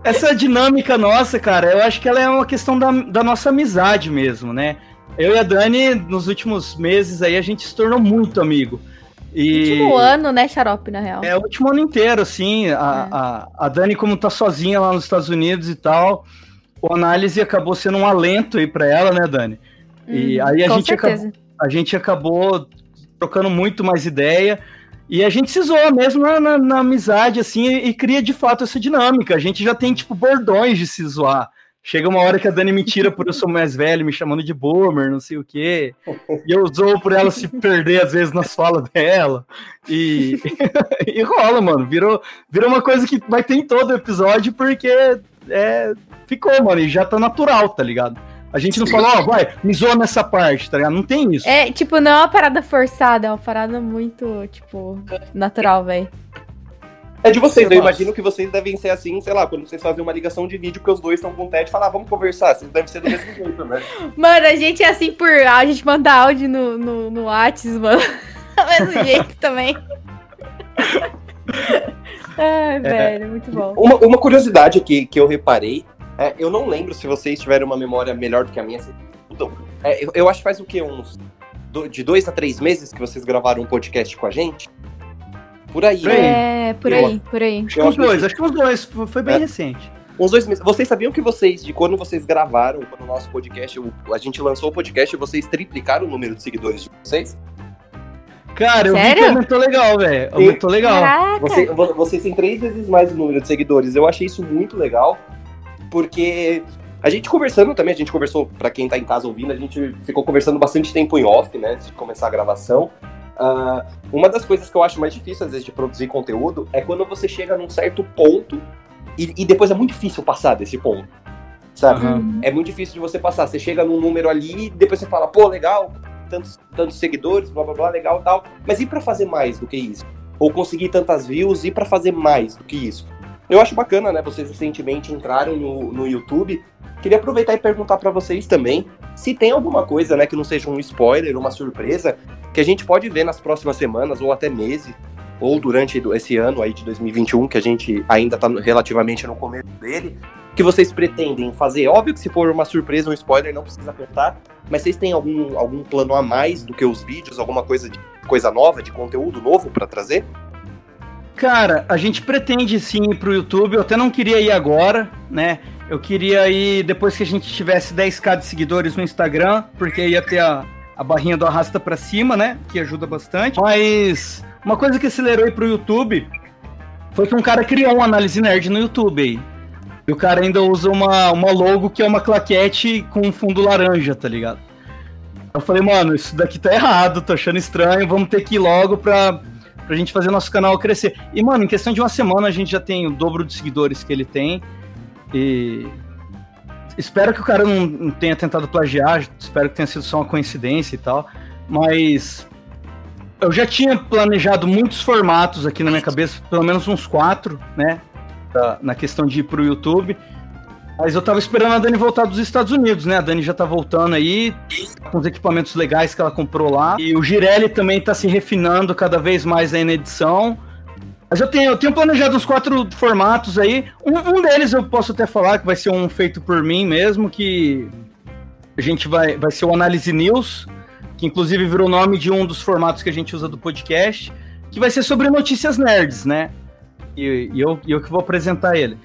Essa dinâmica nossa, cara, eu acho que ela é uma questão da, da nossa amizade mesmo, né? Eu e a Dani, nos últimos meses aí, a gente se tornou muito amigo. E... Último ano, né, Xarope, na real. É, o último ano inteiro, assim. A, é. a, a Dani, como tá sozinha lá nos Estados Unidos e tal, o análise acabou sendo um alento aí pra ela, né, Dani? E hum, aí a gente, acabou, a gente acabou trocando muito mais ideia. E a gente se zoa mesmo na, na, na amizade, assim, e, e, cria de fato essa dinâmica. A gente já tem, tipo, bordões de se zoar. Chega uma hora que a Dani me tira por eu sou mais velho, me chamando de boomer, não sei o quê. E eu zoo por ela se perder, às vezes, nas falas dela. E, e rola, mano. Virou, virou uma coisa que vai ter em todo episódio, porque é, ficou, mano, e já tá natural, tá ligado? A gente não fala, ó, oh, vai, me zoa nessa parte, tá ligado? Não tem isso. É, tipo, não é uma parada forçada, é uma parada muito, tipo, natural, velho. É de vocês, eu, imagino que vocês devem ser assim, sei lá, quando vocês fazem uma ligação de vídeo, que os dois estão com de falar, ah, vamos conversar, vocês devem ser do mesmo jeito, né? Mano, a gente é assim por. A gente manda áudio no, no, no WhatsApp, mano. Do mesmo jeito também. Ai, é. velho, muito bom. Uma, uma curiosidade aqui que eu reparei, é, eu não lembro se vocês tiverem uma memória melhor do que a minha. Então, é, eu, eu acho que faz o quê? Uns. Do, de dois a três meses que vocês gravaram um podcast com a gente. Por aí. É, por aí, por aí. Acho que uns dois, acho que uns dois. Foi bem é. recente. Uns dois meses. Vocês sabiam que vocês, de quando vocês gravaram, quando o nosso podcast, a gente lançou o podcast, vocês triplicaram o número de seguidores de vocês? Cara, eu Sério? vi que aumentou legal, velho. Aumentou legal. Você, vocês têm três vezes mais o número de seguidores. Eu achei isso muito legal, porque a gente conversando também, a gente conversou, para quem tá em casa ouvindo, a gente ficou conversando bastante tempo em off, né, antes de começar a gravação. Uh, uma das coisas que eu acho mais difícil, às vezes, de produzir conteúdo é quando você chega num certo ponto e, e depois é muito difícil passar desse ponto. Sabe? Uhum. É muito difícil de você passar. Você chega num número ali e depois você fala, pô, legal, tantos, tantos seguidores, blá blá blá, legal tal. Mas e para fazer mais do que isso? Ou conseguir tantas views e para fazer mais do que isso? Eu acho bacana, né? Vocês recentemente entraram no, no YouTube. Queria aproveitar e perguntar para vocês também se tem alguma coisa, né, que não seja um spoiler, uma surpresa, que a gente pode ver nas próximas semanas ou até meses, ou durante esse ano aí de 2021, que a gente ainda está relativamente no começo dele, que vocês pretendem fazer? Óbvio que se for uma surpresa, um spoiler, não precisa apertar, mas vocês têm algum, algum plano a mais do que os vídeos, alguma coisa, de, coisa nova, de conteúdo novo para trazer? Cara, a gente pretende sim ir pro YouTube, eu até não queria ir agora, né? Eu queria ir depois que a gente tivesse 10k de seguidores no Instagram, porque ia ter a, a barrinha do arrasta para cima, né? Que ajuda bastante. Mas uma coisa que acelerou aí pro YouTube foi que um cara criou uma análise nerd no YouTube aí. E o cara ainda usa uma, uma logo que é uma claquete com fundo laranja, tá ligado? Eu falei, mano, isso daqui tá errado, tô achando estranho, vamos ter que ir logo pra, pra gente fazer nosso canal crescer. E, mano, em questão de uma semana a gente já tem o dobro de seguidores que ele tem. E espero que o cara não tenha tentado plagiar, espero que tenha sido só uma coincidência e tal, mas eu já tinha planejado muitos formatos aqui na minha cabeça, pelo menos uns quatro, né, na questão de ir pro YouTube, mas eu tava esperando a Dani voltar dos Estados Unidos, né, a Dani já tá voltando aí, com os equipamentos legais que ela comprou lá, e o Girelli também tá se refinando cada vez mais aí na edição, mas eu tenho, eu tenho planejado uns quatro formatos aí. Um, um, deles eu posso até falar que vai ser um feito por mim mesmo, que a gente vai, vai ser o Análise News, que inclusive virou o nome de um dos formatos que a gente usa do podcast, que vai ser sobre notícias nerds, né? E, e eu, eu que vou apresentar ele.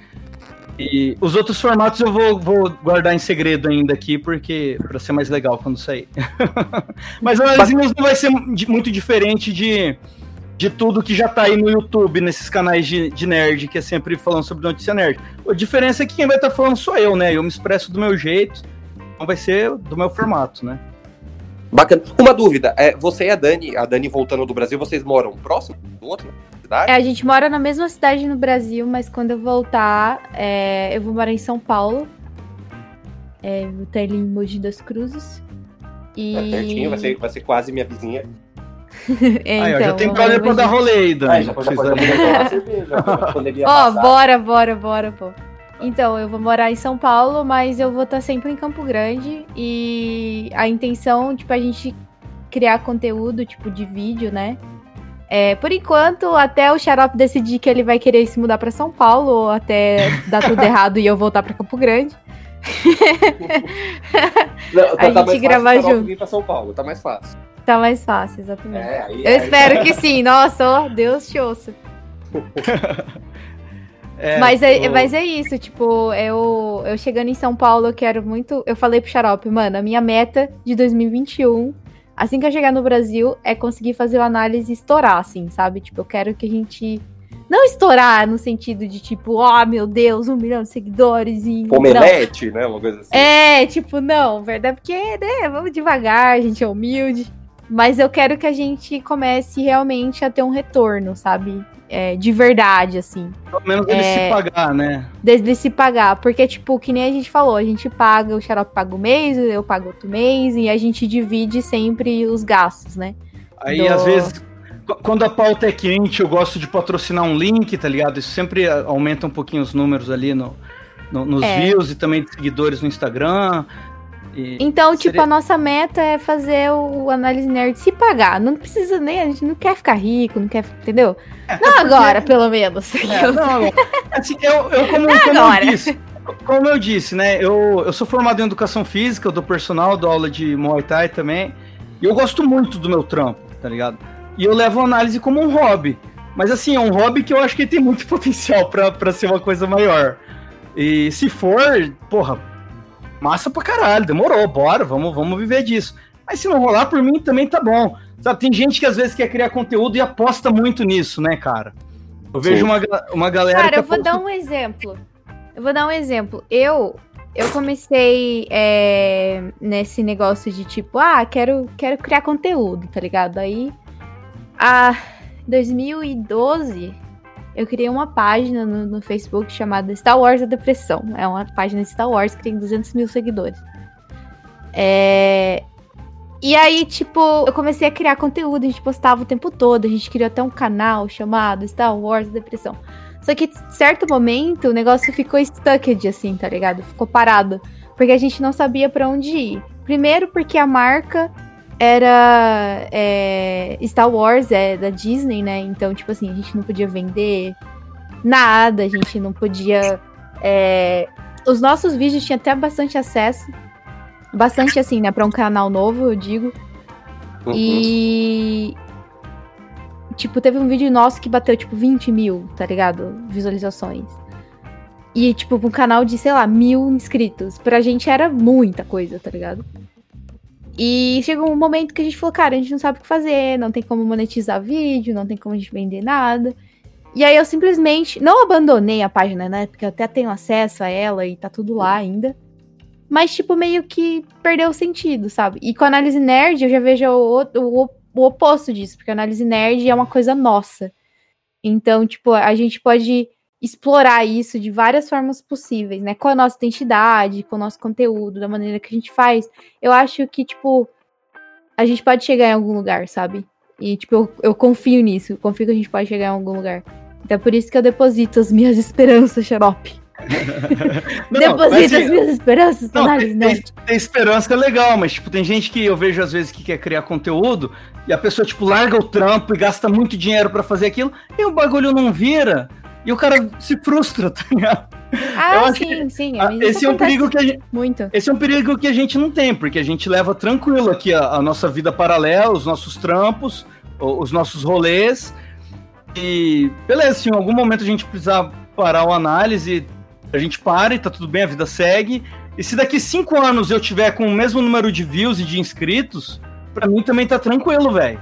E os outros formatos eu vou, vou guardar em segredo ainda aqui, porque para ser mais legal quando sair. Mas o Análise News não vai ser muito diferente de de tudo que já tá aí no YouTube, nesses canais de, de nerd, que é sempre falando sobre notícia nerd. A diferença é que quem vai estar tá falando sou eu, né? Eu me expresso do meu jeito, então vai ser do meu formato, né? Bacana. Uma dúvida, é, você e a Dani, a Dani voltando do Brasil, vocês moram próximo do outro? Cidade? É, a gente mora na mesma cidade no Brasil, mas quando eu voltar, é, eu vou morar em São Paulo. É, vou estar ali em Mogi das Cruzes. E... É pertinho, vai ser, vai ser quase minha vizinha. é, ah, então, já tem brother pra dar rolê aí, Dani. Ah, já pode, Ó, bora, bora, bora, pô. Então, eu vou morar em São Paulo, mas eu vou estar sempre em Campo Grande. E a intenção, tipo, a gente criar conteúdo, tipo, de vídeo, né? É, por enquanto, até o Xarope decidir que ele vai querer se mudar para São Paulo, ou até dar tudo errado e eu voltar para Campo Grande. Não, tá, a tá gente gravar junto. Pra São Paulo, tá mais fácil. Tá mais fácil, exatamente. É, aí, eu aí, espero aí. que sim. Nossa, ó, Deus te ouça. É, mas, é, mas é isso, tipo, eu, eu chegando em São Paulo, eu quero muito. Eu falei pro Xarope, mano, a minha meta de 2021, assim que eu chegar no Brasil, é conseguir fazer o análise estourar, assim, sabe? Tipo, eu quero que a gente. Não estourar no sentido de tipo, ó, oh, meu Deus, um milhão de seguidores e. Pomelete, né? Uma coisa assim. É, tipo, não, verdade, porque, né, vamos devagar, a gente é humilde. Mas eu quero que a gente comece realmente a ter um retorno, sabe? é, de verdade, assim. Pelo menos ele é, se pagar, né? Dele se pagar. Porque, tipo, que nem a gente falou, a gente paga, o xarope paga um mês, eu pago outro mês, e a gente divide sempre os gastos, né? Aí, Do... às vezes, quando a pauta é quente, eu gosto de patrocinar um link, tá ligado? Isso sempre aumenta um pouquinho os números ali no, no nos é. views e também de seguidores no Instagram. E então, tipo, seria... tipo, a nossa meta é fazer o análise nerd se pagar. Não precisa nem, a gente não quer ficar rico, não quer, entendeu? É, não porque... agora, pelo menos. É, não, assim, eu, eu como, não como agora. eu disse, como eu disse, né? Eu, eu sou formado em educação física, eu dou personal, dou aula de Muay Thai também. E eu gosto muito do meu trampo, tá ligado? E eu levo a análise como um hobby. Mas assim, é um hobby que eu acho que tem muito potencial para ser uma coisa maior. E se for, porra, massa pra caralho, demorou, bora, vamos, vamos viver disso. Mas se não rolar, por mim também tá bom. Sabe, tem gente que às vezes quer criar conteúdo e aposta muito nisso, né, cara? Eu vejo uma, uma galera. Cara, eu vou dar um exemplo. Eu vou dar um exemplo. Eu eu comecei é, nesse negócio de tipo, ah, quero, quero criar conteúdo, tá ligado? Aí, a 2012, eu criei uma página no, no, Facebook chamada Star Wars da Depressão. É uma página de Star Wars que tem 200 mil seguidores. É... E aí, tipo, eu comecei a criar conteúdo, a gente postava o tempo todo, a gente criou até um canal chamado Star Wars da Depressão. Só que, certo momento, o negócio ficou stucked, assim, tá ligado? Ficou parado. Porque a gente não sabia para onde ir. Primeiro, porque a marca era é, Star Wars, é da Disney, né? Então, tipo assim, a gente não podia vender nada, a gente não podia. É... Os nossos vídeos tinham até bastante acesso. Bastante assim, né? Pra um canal novo, eu digo. Uhum. E. Tipo, teve um vídeo nosso que bateu, tipo, 20 mil, tá ligado? Visualizações. E, tipo, um canal de, sei lá, mil inscritos. Pra gente era muita coisa, tá ligado? E chegou um momento que a gente falou, cara, a gente não sabe o que fazer, não tem como monetizar vídeo, não tem como a gente vender nada. E aí eu simplesmente não abandonei a página, né? Porque eu até tenho acesso a ela e tá tudo lá ainda. Mas, tipo, meio que perdeu o sentido, sabe? E com a análise nerd eu já vejo o, o, o oposto disso, porque a análise nerd é uma coisa nossa. Então, tipo, a gente pode explorar isso de várias formas possíveis, né? Com a nossa identidade, com o nosso conteúdo, da maneira que a gente faz. Eu acho que, tipo, a gente pode chegar em algum lugar, sabe? E, tipo, eu, eu confio nisso. Eu confio que a gente pode chegar em algum lugar. Então é por isso que eu deposito as minhas esperanças, Xarope. Deposita as minhas esperanças não, tem, tem, tem, esperança é legal, mas tipo, tem gente que eu vejo às vezes que quer criar conteúdo e a pessoa, tipo, larga o trampo e gasta muito dinheiro para fazer aquilo e o bagulho não vira. E o cara se frustra, tá ligado? Ah, sim, sim. Esse é um perigo que a gente. Muito. Esse é um perigo que a gente não tem, porque a gente leva tranquilo aqui a, a nossa vida paralela, os nossos trampos, os nossos rolês. E beleza, se em algum momento a gente precisar parar o análise, a gente para e tá tudo bem, a vida segue. E se daqui cinco anos eu tiver com o mesmo número de views e de inscritos, para mim também tá tranquilo, velho.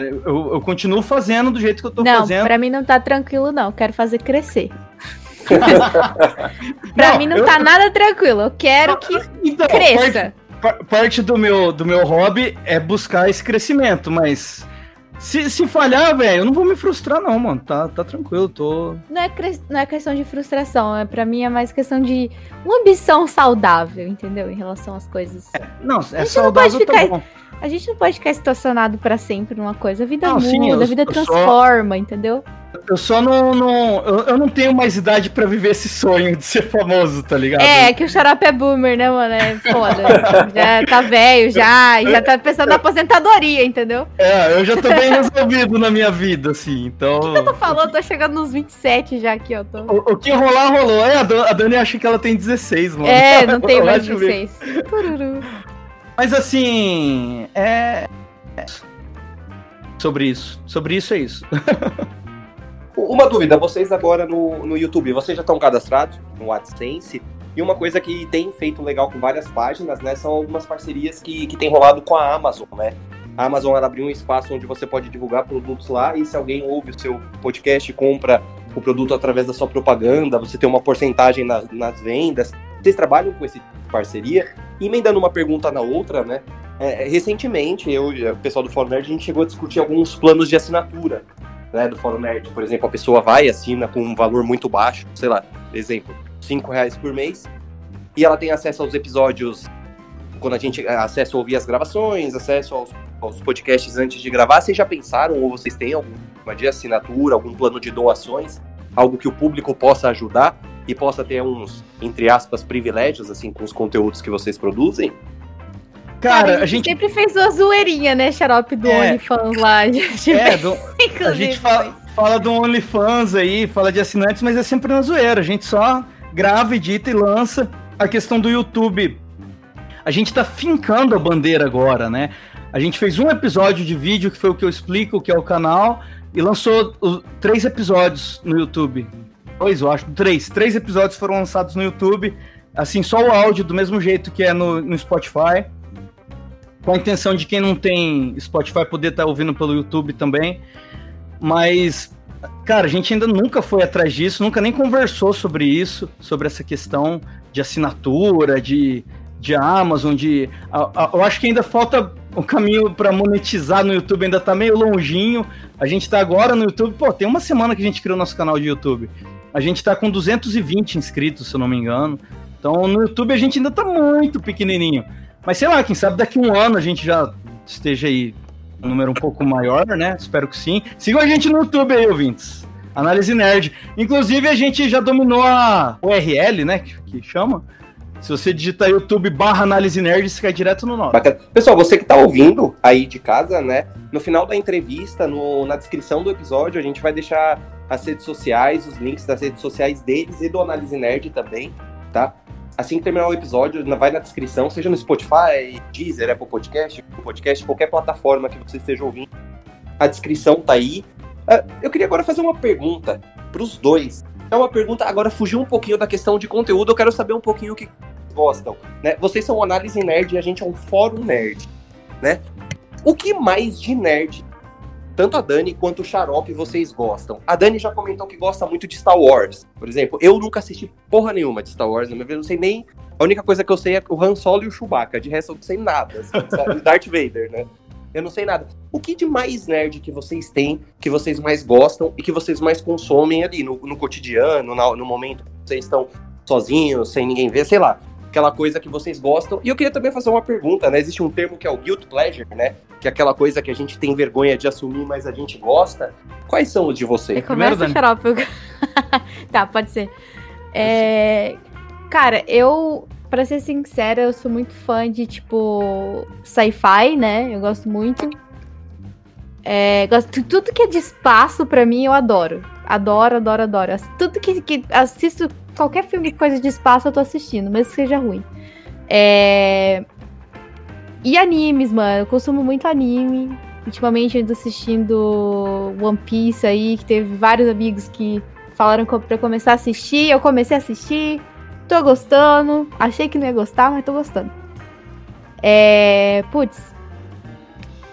Tá Eu, eu continuo fazendo do jeito que eu tô não, fazendo. Não, pra mim não tá tranquilo, não. Quero fazer crescer. pra não, mim não eu... tá nada tranquilo. Eu quero que então, cresça. Parte, parte, do, meu, do meu hobby é buscar esse crescimento, mas se, se falhar, velho, eu não vou me frustrar, não, mano. Tá, tá tranquilo, tô. Não é, não é questão de frustração, é, pra mim é mais questão de uma ambição saudável, entendeu? Em relação às coisas. É, não, é saudável, não pode ficar, tá A gente não pode ficar estacionado para sempre numa coisa. A vida não, muda, sim, eu, a vida transforma, só... entendeu? Eu só não. não eu, eu, não tenho mais idade para viver esse sonho de ser famoso, tá ligado? É, que o xarope é boomer, né, mano? É foda. já tá velho, já. E já tá pensando na aposentadoria, entendeu? É, eu já tô bem resolvido na minha vida, assim. Então. O que, eu tô falando? Tô chegando nos 27 já aqui, ó. Tô... O, o que rolar, rolou. É, a Dani acha que ela tem 16, mano. É, não tem mais 16. Tururu. Mas assim. É. Sobre isso. Sobre isso é isso. Uma dúvida, vocês agora no, no YouTube, vocês já estão cadastrados no AdSense? E uma coisa que tem feito legal com várias páginas, né, são algumas parcerias que, que tem rolado com a Amazon, né? A Amazon ela abriu um espaço onde você pode divulgar produtos lá e se alguém ouve o seu podcast e compra o produto através da sua propaganda, você tem uma porcentagem na, nas vendas. Vocês trabalham com esse parceria? E emendando uma pergunta na outra, né? É, recentemente, eu e o pessoal do Fórum Nerd, a gente chegou a discutir alguns planos de assinatura né, do Fórum Nerd. Por exemplo, a pessoa vai assina com um valor muito baixo, sei lá, exemplo, 5 reais por mês, e ela tem acesso aos episódios quando a gente acesso a ouvir as gravações, acesso aos, aos podcasts antes de gravar. Vocês já pensaram ou vocês têm alguma de assinatura, algum plano de doações, algo que o público possa ajudar e possa ter uns, entre aspas, privilégios assim com os conteúdos que vocês produzem? Cara, Cara a, gente, sempre fez uma zoeirinha, né, xarope do é, OnlyFans lá. A gente, é, do, a gente fala, fala do OnlyFans aí, fala de assinantes, mas é sempre na zoeira. A gente só grava, edita e lança. A questão do YouTube, a gente tá fincando a bandeira agora, né? A gente fez um episódio de vídeo, que foi o que eu explico, que é o canal, e lançou três episódios no YouTube. Dois, eu acho, três. Três episódios foram lançados no YouTube. Assim, só o áudio, do mesmo jeito que é no, no Spotify com a intenção de quem não tem Spotify poder estar tá ouvindo pelo YouTube também. Mas, cara, a gente ainda nunca foi atrás disso, nunca nem conversou sobre isso, sobre essa questão de assinatura, de, de Amazon, de. A, a, eu acho que ainda falta o caminho para monetizar no YouTube, ainda tá meio longinho. A gente tá agora no YouTube, pô, tem uma semana que a gente criou nosso canal de YouTube. A gente tá com 220 inscritos, se eu não me engano. Então no YouTube a gente ainda tá muito pequenininho. Mas sei lá, quem sabe daqui um ano a gente já esteja aí um número um pouco maior, né? Espero que sim. Sigam a gente no YouTube aí, ouvintes. Análise Nerd. Inclusive, a gente já dominou a URL, né? Que, chama. Se você digitar YouTube barra análise nerd, você cai direto no nome. Bacana. Pessoal, você que está ouvindo aí de casa, né? No final da entrevista, no, na descrição do episódio, a gente vai deixar as redes sociais, os links das redes sociais deles e do Análise Nerd também, tá? assim que terminar o episódio, vai na descrição, seja no Spotify, Deezer, Apple Podcast, Podcast, qualquer plataforma que você esteja ouvindo. A descrição tá aí. Uh, eu queria agora fazer uma pergunta para os dois. É uma pergunta, agora fugiu um pouquinho da questão de conteúdo, eu quero saber um pouquinho o que gostam. Né? Vocês são análise nerd e a gente é um fórum nerd. Né? O que mais de nerd tanto a Dani quanto o Xarope vocês gostam. A Dani já comentou que gosta muito de Star Wars, por exemplo. Eu nunca assisti porra nenhuma de Star Wars, na minha vida, não sei nem. A única coisa que eu sei é o Han Solo e o Chewbacca, de resto eu não sei nada. Assim? Darth Vader, né? Eu não sei nada. O que de mais nerd que vocês têm, que vocês mais gostam e que vocês mais consomem ali no, no cotidiano, no, no momento que vocês estão sozinhos, sem ninguém ver, sei lá aquela coisa que vocês gostam. E eu queria também fazer uma pergunta, né? Existe um termo que é o guilt pleasure, né? Que é aquela coisa que a gente tem vergonha de assumir, mas a gente gosta. Quais são os de vocês? Começa, xarope. tá, pode ser. É... Cara, eu, pra ser sincera, eu sou muito fã de, tipo, sci-fi, né? Eu gosto muito. É, gosto, tudo que é de espaço, pra mim, eu adoro. Adoro, adoro, adoro. Tudo que, que assisto qualquer filme coisa de espaço eu tô assistindo, mesmo que seja ruim. É... E animes, mano. Eu consumo muito anime. Ultimamente eu ando assistindo One Piece aí, que teve vários amigos que falaram pra começar a assistir. Eu comecei a assistir. Tô gostando. Achei que não ia gostar, mas tô gostando. É. Putz.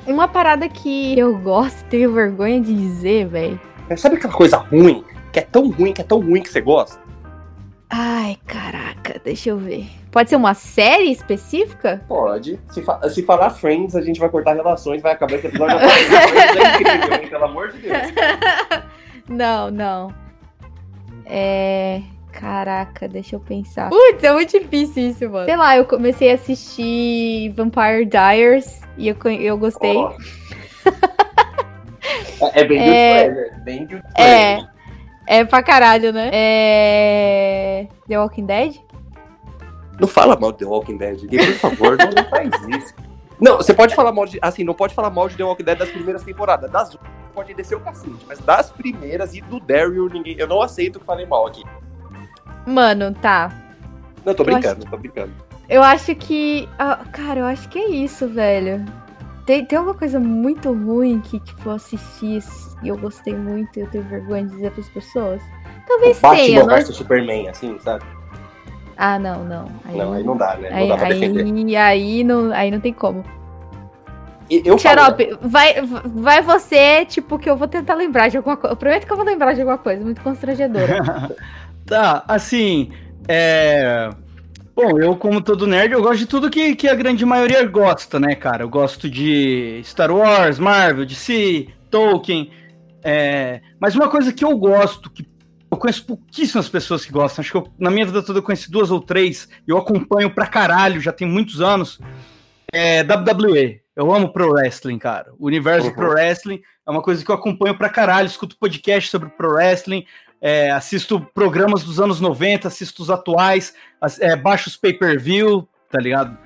Uma parada que eu gosto, tenho vergonha de dizer, velho. Sabe aquela coisa ruim? Que é tão ruim, que é tão ruim que você gosta? Ai, caraca, deixa eu ver. Pode ser uma série específica? Pode. Se, fa se falar Friends, a gente vai cortar relações, vai acabar esse episódio. É incrível, hein? Pelo amor de Deus. Não, não. É. Caraca, deixa eu pensar. Putz, é muito difícil isso, mano. Sei lá, eu comecei a assistir Vampire Diaries e eu, eu gostei. Ó. é bem É. good pleasure. Bem good pleasure. É pra caralho, né? É. The Walking Dead? Não fala mal de The Walking Dead. Por favor, não, não faz isso. Não, você pode falar mal de. Assim, não pode falar mal de The Walking Dead das primeiras temporadas. Das pode descer o cacete. Mas das primeiras e do Daryl, ninguém. Eu não aceito que falem mal aqui. Mano, tá. Não, tô Eu brincando, tô brincando. Eu acho que. ah, cara, eu acho que é isso, velho. Tem, tem uma coisa muito ruim que, tipo, eu assisti e eu gostei muito e eu tenho vergonha de dizer pras pessoas. Talvez Batman tenha, não é? vs Superman, assim, sabe? Ah, não, não. Aí Não, aí não dá, né? Não Aí, dá pra defender. aí, aí, não, aí não tem como. E- Eu falo, né? Xarope, vai, vai você, tipo, que eu vou tentar lembrar de alguma coisa. Eu prometo que eu vou lembrar de alguma coisa, muito constrangedora. Tá, assim, é... Bom, eu como todo nerd, eu gosto de tudo que, que a grande maioria gosta, né, cara? Eu gosto de Star Wars, Marvel, DC, Tolkien, é... mas uma coisa que eu gosto, que eu conheço pouquíssimas pessoas que gostam, acho que eu- na minha vida toda eu conheci duas ou três, e eu acompanho pra caralho, já tem muitos anos, é WWE. Eu amo pro wrestling, cara. O universo Uhum. pro wrestling é uma coisa que eu acompanho pra caralho, escuto podcast sobre pro wrestling, é, assisto programas dos anos 90, assisto os atuais, é, baixo os pay-per-view, tá ligado?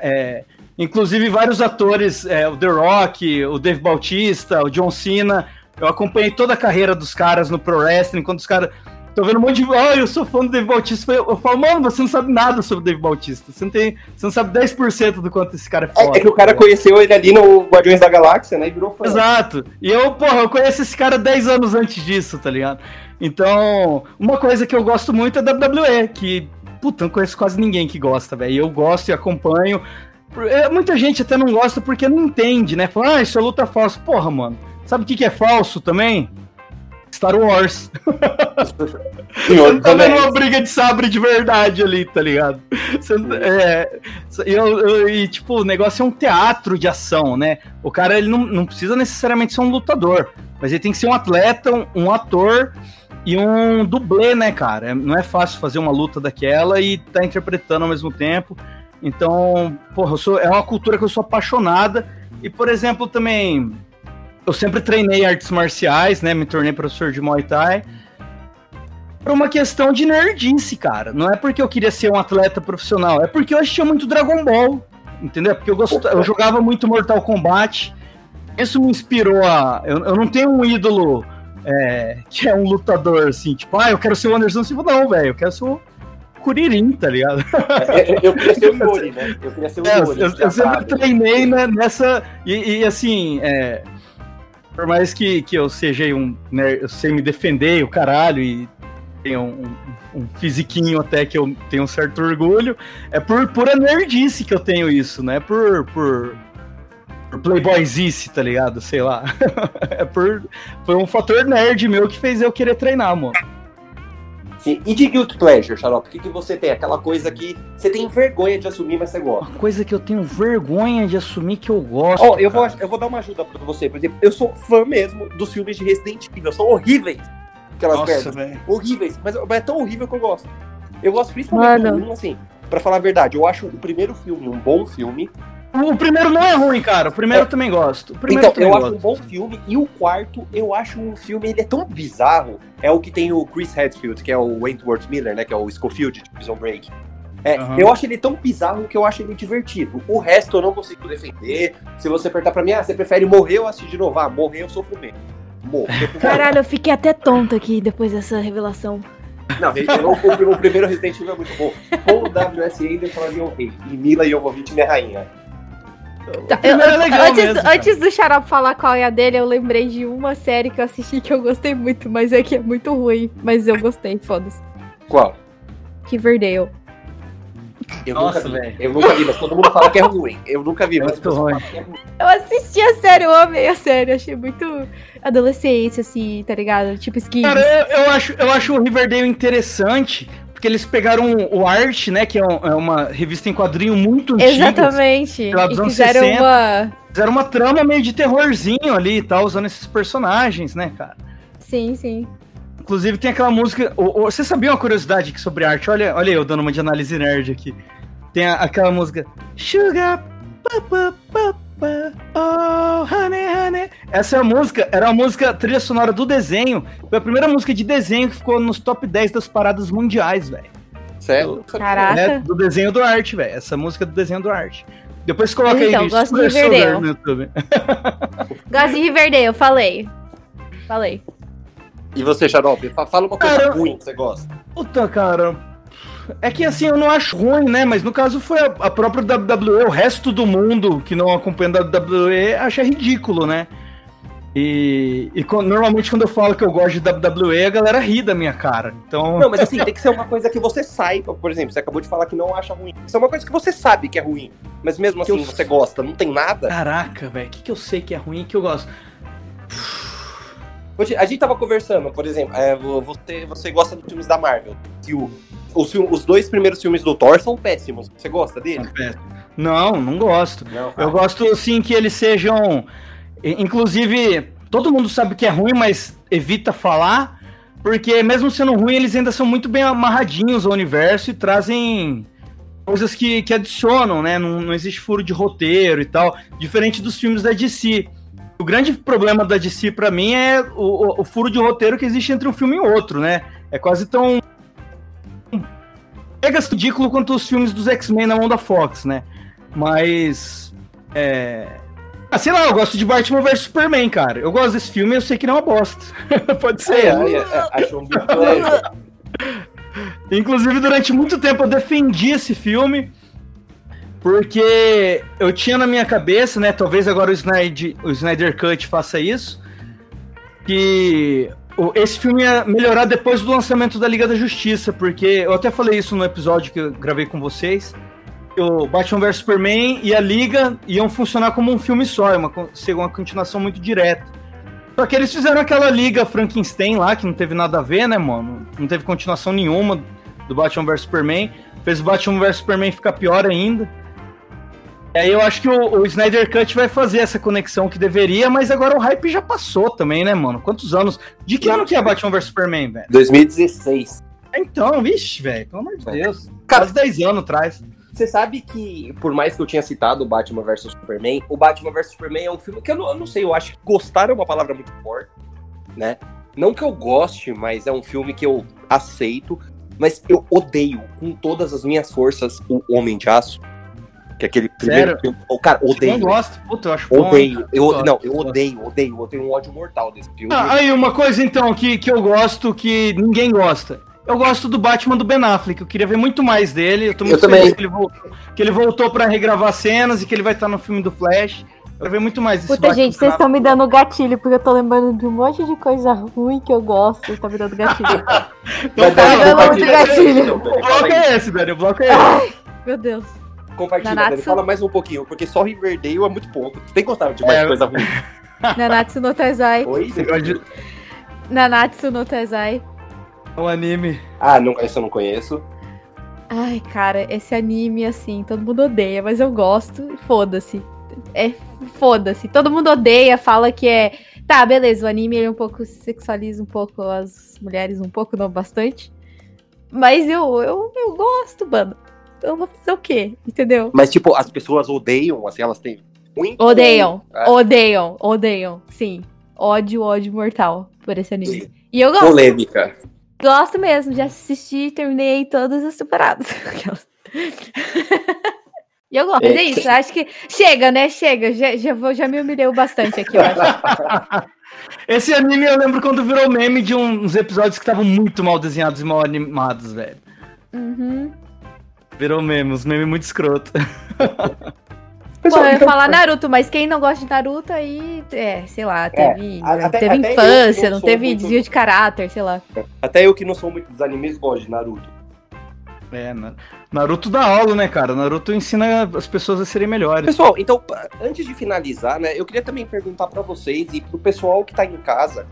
É, inclusive vários atores, é, o The Rock, o Dave Bautista, o John Cena, eu acompanhei toda a carreira dos caras no Pro Wrestling, quando os caras... Tô vendo um monte de... Ah, eu sou fã do Dave Bautista. Eu falo, mano, você não sabe nada sobre o Dave Bautista. Você não, tem, você não sabe 10% do quanto esse cara é foda. É, é que o cara conheceu ele ali no Guardiões da Galáxia, né? E virou fã. Exato. E eu, porra, eu conheço esse cara 10 anos antes disso, tá ligado? Então, uma coisa que eu gosto muito é WWE, que, puta, eu não conheço quase ninguém que gosta, velho. E Eu gosto e acompanho. É, Muita gente até não gosta porque não entende, né? Fala, ah, isso é luta falsa. Porra, mano. Sabe o que, que é falso também? Star Wars. Você tá vendo uma briga de sabre de verdade ali, tá ligado? Você não- é, eu- eu- e, tipo, o negócio é um teatro de ação, né? O cara, ele não, não precisa necessariamente ser um lutador, mas ele tem que ser um atleta, um, um ator e um dublê, né, cara? É- Não é fácil fazer uma luta daquela e tá interpretando ao mesmo tempo. Então, porra, eu sou, é uma cultura que eu sou apaixonada. E, por exemplo, também, eu sempre treinei artes marciais, né? Me tornei professor de Muay Thai por uma questão de nerdice, cara. Não é porque eu queria ser um atleta profissional, é porque eu assistia muito Dragon Ball, entendeu? É Porque eu, gosto, eu jogava muito Mortal Kombat. Isso me inspirou a. Eu, eu não tenho um ídolo é, que é um lutador, assim, tipo, ah, eu quero ser o Anderson Silva, não, velho. Eu quero ser o Kuririn, tá ligado? É, Eu, eu queria ser o Yori, né? Eu queria ser o É, eu, eu- sempre treinei né, nessa. E, e, assim, é, por mais que, que eu seja um. Né, eu sei me defender, o caralho, e tenho um, um, um fisiquinho até que eu tenho um certo orgulho, é por pura nerdice que eu tenho isso, não é por. por por playboyzice, tá ligado? Sei lá. é por, foi um fator nerd meu que fez eu querer treinar, mano. E de Guilt Pleasure, Xarope? O que, que você tem? Aquela coisa que você tem vergonha de assumir, mas você gosta. Uma coisa que eu tenho vergonha de assumir que eu gosto. Ó, eu, vou, eu vou dar uma ajuda pra você. Por exemplo, eu sou fã mesmo dos filmes de Resident Evil. São horríveis. Aquelas merdas. velho. Horríveis. Mas, mas é tão horrível que eu gosto. Eu gosto principalmente Mano. do um, assim. Pra falar a verdade, eu acho o primeiro filme um bom filme. O primeiro não é ruim, cara. O primeiro eu também gosto. O primeiro então, também eu acho um gosto. bom filme. E o quarto, eu acho um filme, ele é tão bizarro. É o que tem o Chris Hadfield, que é o Wentworth Miller, né? Que é o Schofield de Prison Break. É, Aham. Eu acho ele tão bizarro que eu acho ele divertido. O resto eu não consigo defender. Se você apertar pra mim, ah, você prefere morrer ou assistir de novo? Ah, morrer eu sofro menos. Sofro menos. Caralho, eu fiquei até tonta aqui depois dessa revelação. Não, Evil, o, o primeiro Resident Evil é muito bom. Com o W.S. Anderson ali é um rei. E Mila Jovovich minha rainha. Tá, eu- é legal antes, mesmo, antes do Xarope falar qual é a dele, eu lembrei de uma série que eu assisti que eu gostei muito, mas é que é muito ruim. Mas eu gostei, foda-se. Qual? Riverdale. Eu Nossa, nunca vi. velho. Eu nunca vi, mas todo mundo fala que é ruim. Eu nunca vi, É mas mundo ruim. fala que é ruim. Eu assisti a série, eu amei a série. Achei muito adolescência, assim, tá ligado? Tipo skins. Cara, eu, eu acho, eu acho o Riverdale interessante, porque eles pegaram o Art, né, que é, um- é uma revista em quadrinho muito antiga. Exatamente. E fizeram 60. uma. Fizeram uma trama meio de terrorzinho ali e tal, usando esses personagens, né, cara? Sim, sim. Inclusive tem aquela música. o- o- você sabia uma curiosidade aqui sobre arte? Olha, olha eu dando uma de análise nerd aqui. Tem a- aquela música. Sugar. pa, pa, pa, oh, honey, honey. Essa é a música, era a música trilha sonora do desenho. Foi a primeira música de desenho que ficou nos top 10 das paradas mundiais, velho. Sério? Caraca. É, do desenho do arte, velho. Essa música é do desenho do arte. Depois coloca então, aí gosto de Riverdale. no YouTube. Gosto de Riverdale, eu falei. Falei. E você, Xarope, fa- fala uma coisa Cara, ruim que você gosta. Puta, cara. É que assim, eu não acho ruim, né? Mas no caso foi a, a própria WWE, o resto do mundo que não acompanha a WWE acha ridículo, né? E, e quan- normalmente quando eu falo que eu gosto de WWE, a galera ri da minha cara. Então. Não, mas assim, tem que ser uma coisa que você saiba. Por exemplo, você acabou de falar que não acha ruim. Isso é uma coisa que você sabe que é ruim. Mas mesmo assim, eu- você gosta. Não tem nada. Caraca, velho, o que, que eu sei que é ruim e que eu gosto? A gente tava conversando, por exemplo, é, vo- você, você gosta dos filmes da Marvel. Se o- os, os dois primeiros filmes do Thor são péssimos. Você gosta dele? Não, não gosto. Não. Eu gosto, assim, que eles sejam. Inclusive, todo mundo sabe que é ruim, mas evita falar. Porque, mesmo sendo ruim, eles ainda são muito bem amarradinhos ao universo e trazem coisas que, que adicionam, né? Não, não existe furo de roteiro e tal. Diferente dos filmes da DC. O grande problema da DC, pra mim, é o, o- o furo de roteiro que existe entre um filme e outro, né? É quase tão. Mega ridículo quanto os filmes dos X-Men na mão da Fox, né? Mas. É. Ah, sei lá, eu gosto de Batman vs Superman, cara. Eu gosto desse filme e eu sei que não é uma bosta. Pode ser. É, é, é, acho um. Inclusive, durante muito tempo eu defendi esse filme. Porque eu tinha na minha cabeça, né? Talvez agora o Snyder, o Snyder Cut faça isso. Que esse filme ia melhorar depois do lançamento da Liga da Justiça. Porque eu até falei isso no episódio que eu gravei com vocês. O Batman vs Superman e a Liga iam funcionar como um filme só, é uma, ser uma continuação muito direta. Só que eles fizeram aquela Liga Frankenstein lá, que não teve nada a ver, né, mano? Não teve continuação nenhuma do Batman vs Superman. Fez o Batman vs Superman ficar pior ainda. E aí eu acho que o, o Snyder Cut vai fazer essa conexão que deveria, mas agora o hype já passou também, né, mano? Quantos anos? De que ano que é Batman vs Superman, velho? 2016. Então, vixe, velho, pelo amor de É. Deus. Cara- Quase 10 anos atrás. Você sabe que, por mais que eu tinha citado o Batman vs Superman, o Batman vs Superman é um filme que eu não, eu não sei, eu acho que gostar é uma palavra muito forte, né? Não que eu goste, mas é um filme que eu aceito, mas eu odeio com todas as minhas forças o Homem de Aço. Que é aquele primeiro Sério? filme. Oh, cara, Eu odeio. não gosto. Puta, eu acho bom, Odeio. cara. Eu, não, eu odeio, odeio. Eu tenho um ódio mortal desse filme. Ah, aí, uma coisa então que, que eu gosto que ninguém gosta. Eu gosto do Batman do Ben Affleck. Eu queria ver muito mais dele. Eu tô muito Eu também. feliz que ele voltou, que ele voltou pra regravar cenas e que ele vai estar no filme do Flash. Eu quero ver muito mais desse Puta, Batman gente, vocês estão me dando gatilho, porque eu tô lembrando de um monte de coisa ruim que eu gosto. Tá me dando gatilho. Então Pelo amor compartilha. de gatilho. O bloco é esse, velho. O bloco é esse. Meu Deus. Compartilha, Nanatsu. Dani, fala mais um pouquinho, porque só Riverdale é muito pouco. Tu tem gostado de mais É. coisa ruim? Nanatsu no Taizai. Oi? De- Nanatsu no Taizai. Um anime. Ah, não, esse eu não conheço. Ai, cara, esse anime, assim, todo mundo odeia, mas eu gosto e foda-se. É foda-se. Todo mundo odeia, fala que é. Tá, beleza, o anime ele um pouco sexualiza um pouco as mulheres, um pouco, não bastante. Mas eu, eu, eu gosto, mano. Eu vou fazer o quê? Entendeu? Mas, tipo, as pessoas odeiam, assim, elas têm ruim. Odeiam, Ah. odeiam, odeiam. Sim. Ódio, ódio mortal por esse anime. Sim. E eu gosto. Polêmica. Gosto mesmo, já assisti, terminei todas as temporadas. E eu gosto, mas é isso, acho que chega, né? Chega, já, já, vou, já me humilhei bastante aqui, eu acho. Esse anime eu lembro quando virou meme de uns episódios que estavam muito mal desenhados e mal animados, velho. Uhum. Virou meme, uns memes muito escroto. Pô, eu ia falar Naruto, mas quem não gosta de Naruto aí, é, sei lá, teve, a- até- teve até infância, não não teve muito- desvio de caráter, sei lá. Até eu que não sou muito dos animes gosto de Naruto. É, Naruto dá aula, né, cara? Naruto ensina as pessoas a serem melhores. Pessoal, então, antes de finalizar, né, eu queria também perguntar para vocês e pro pessoal que tá em casa,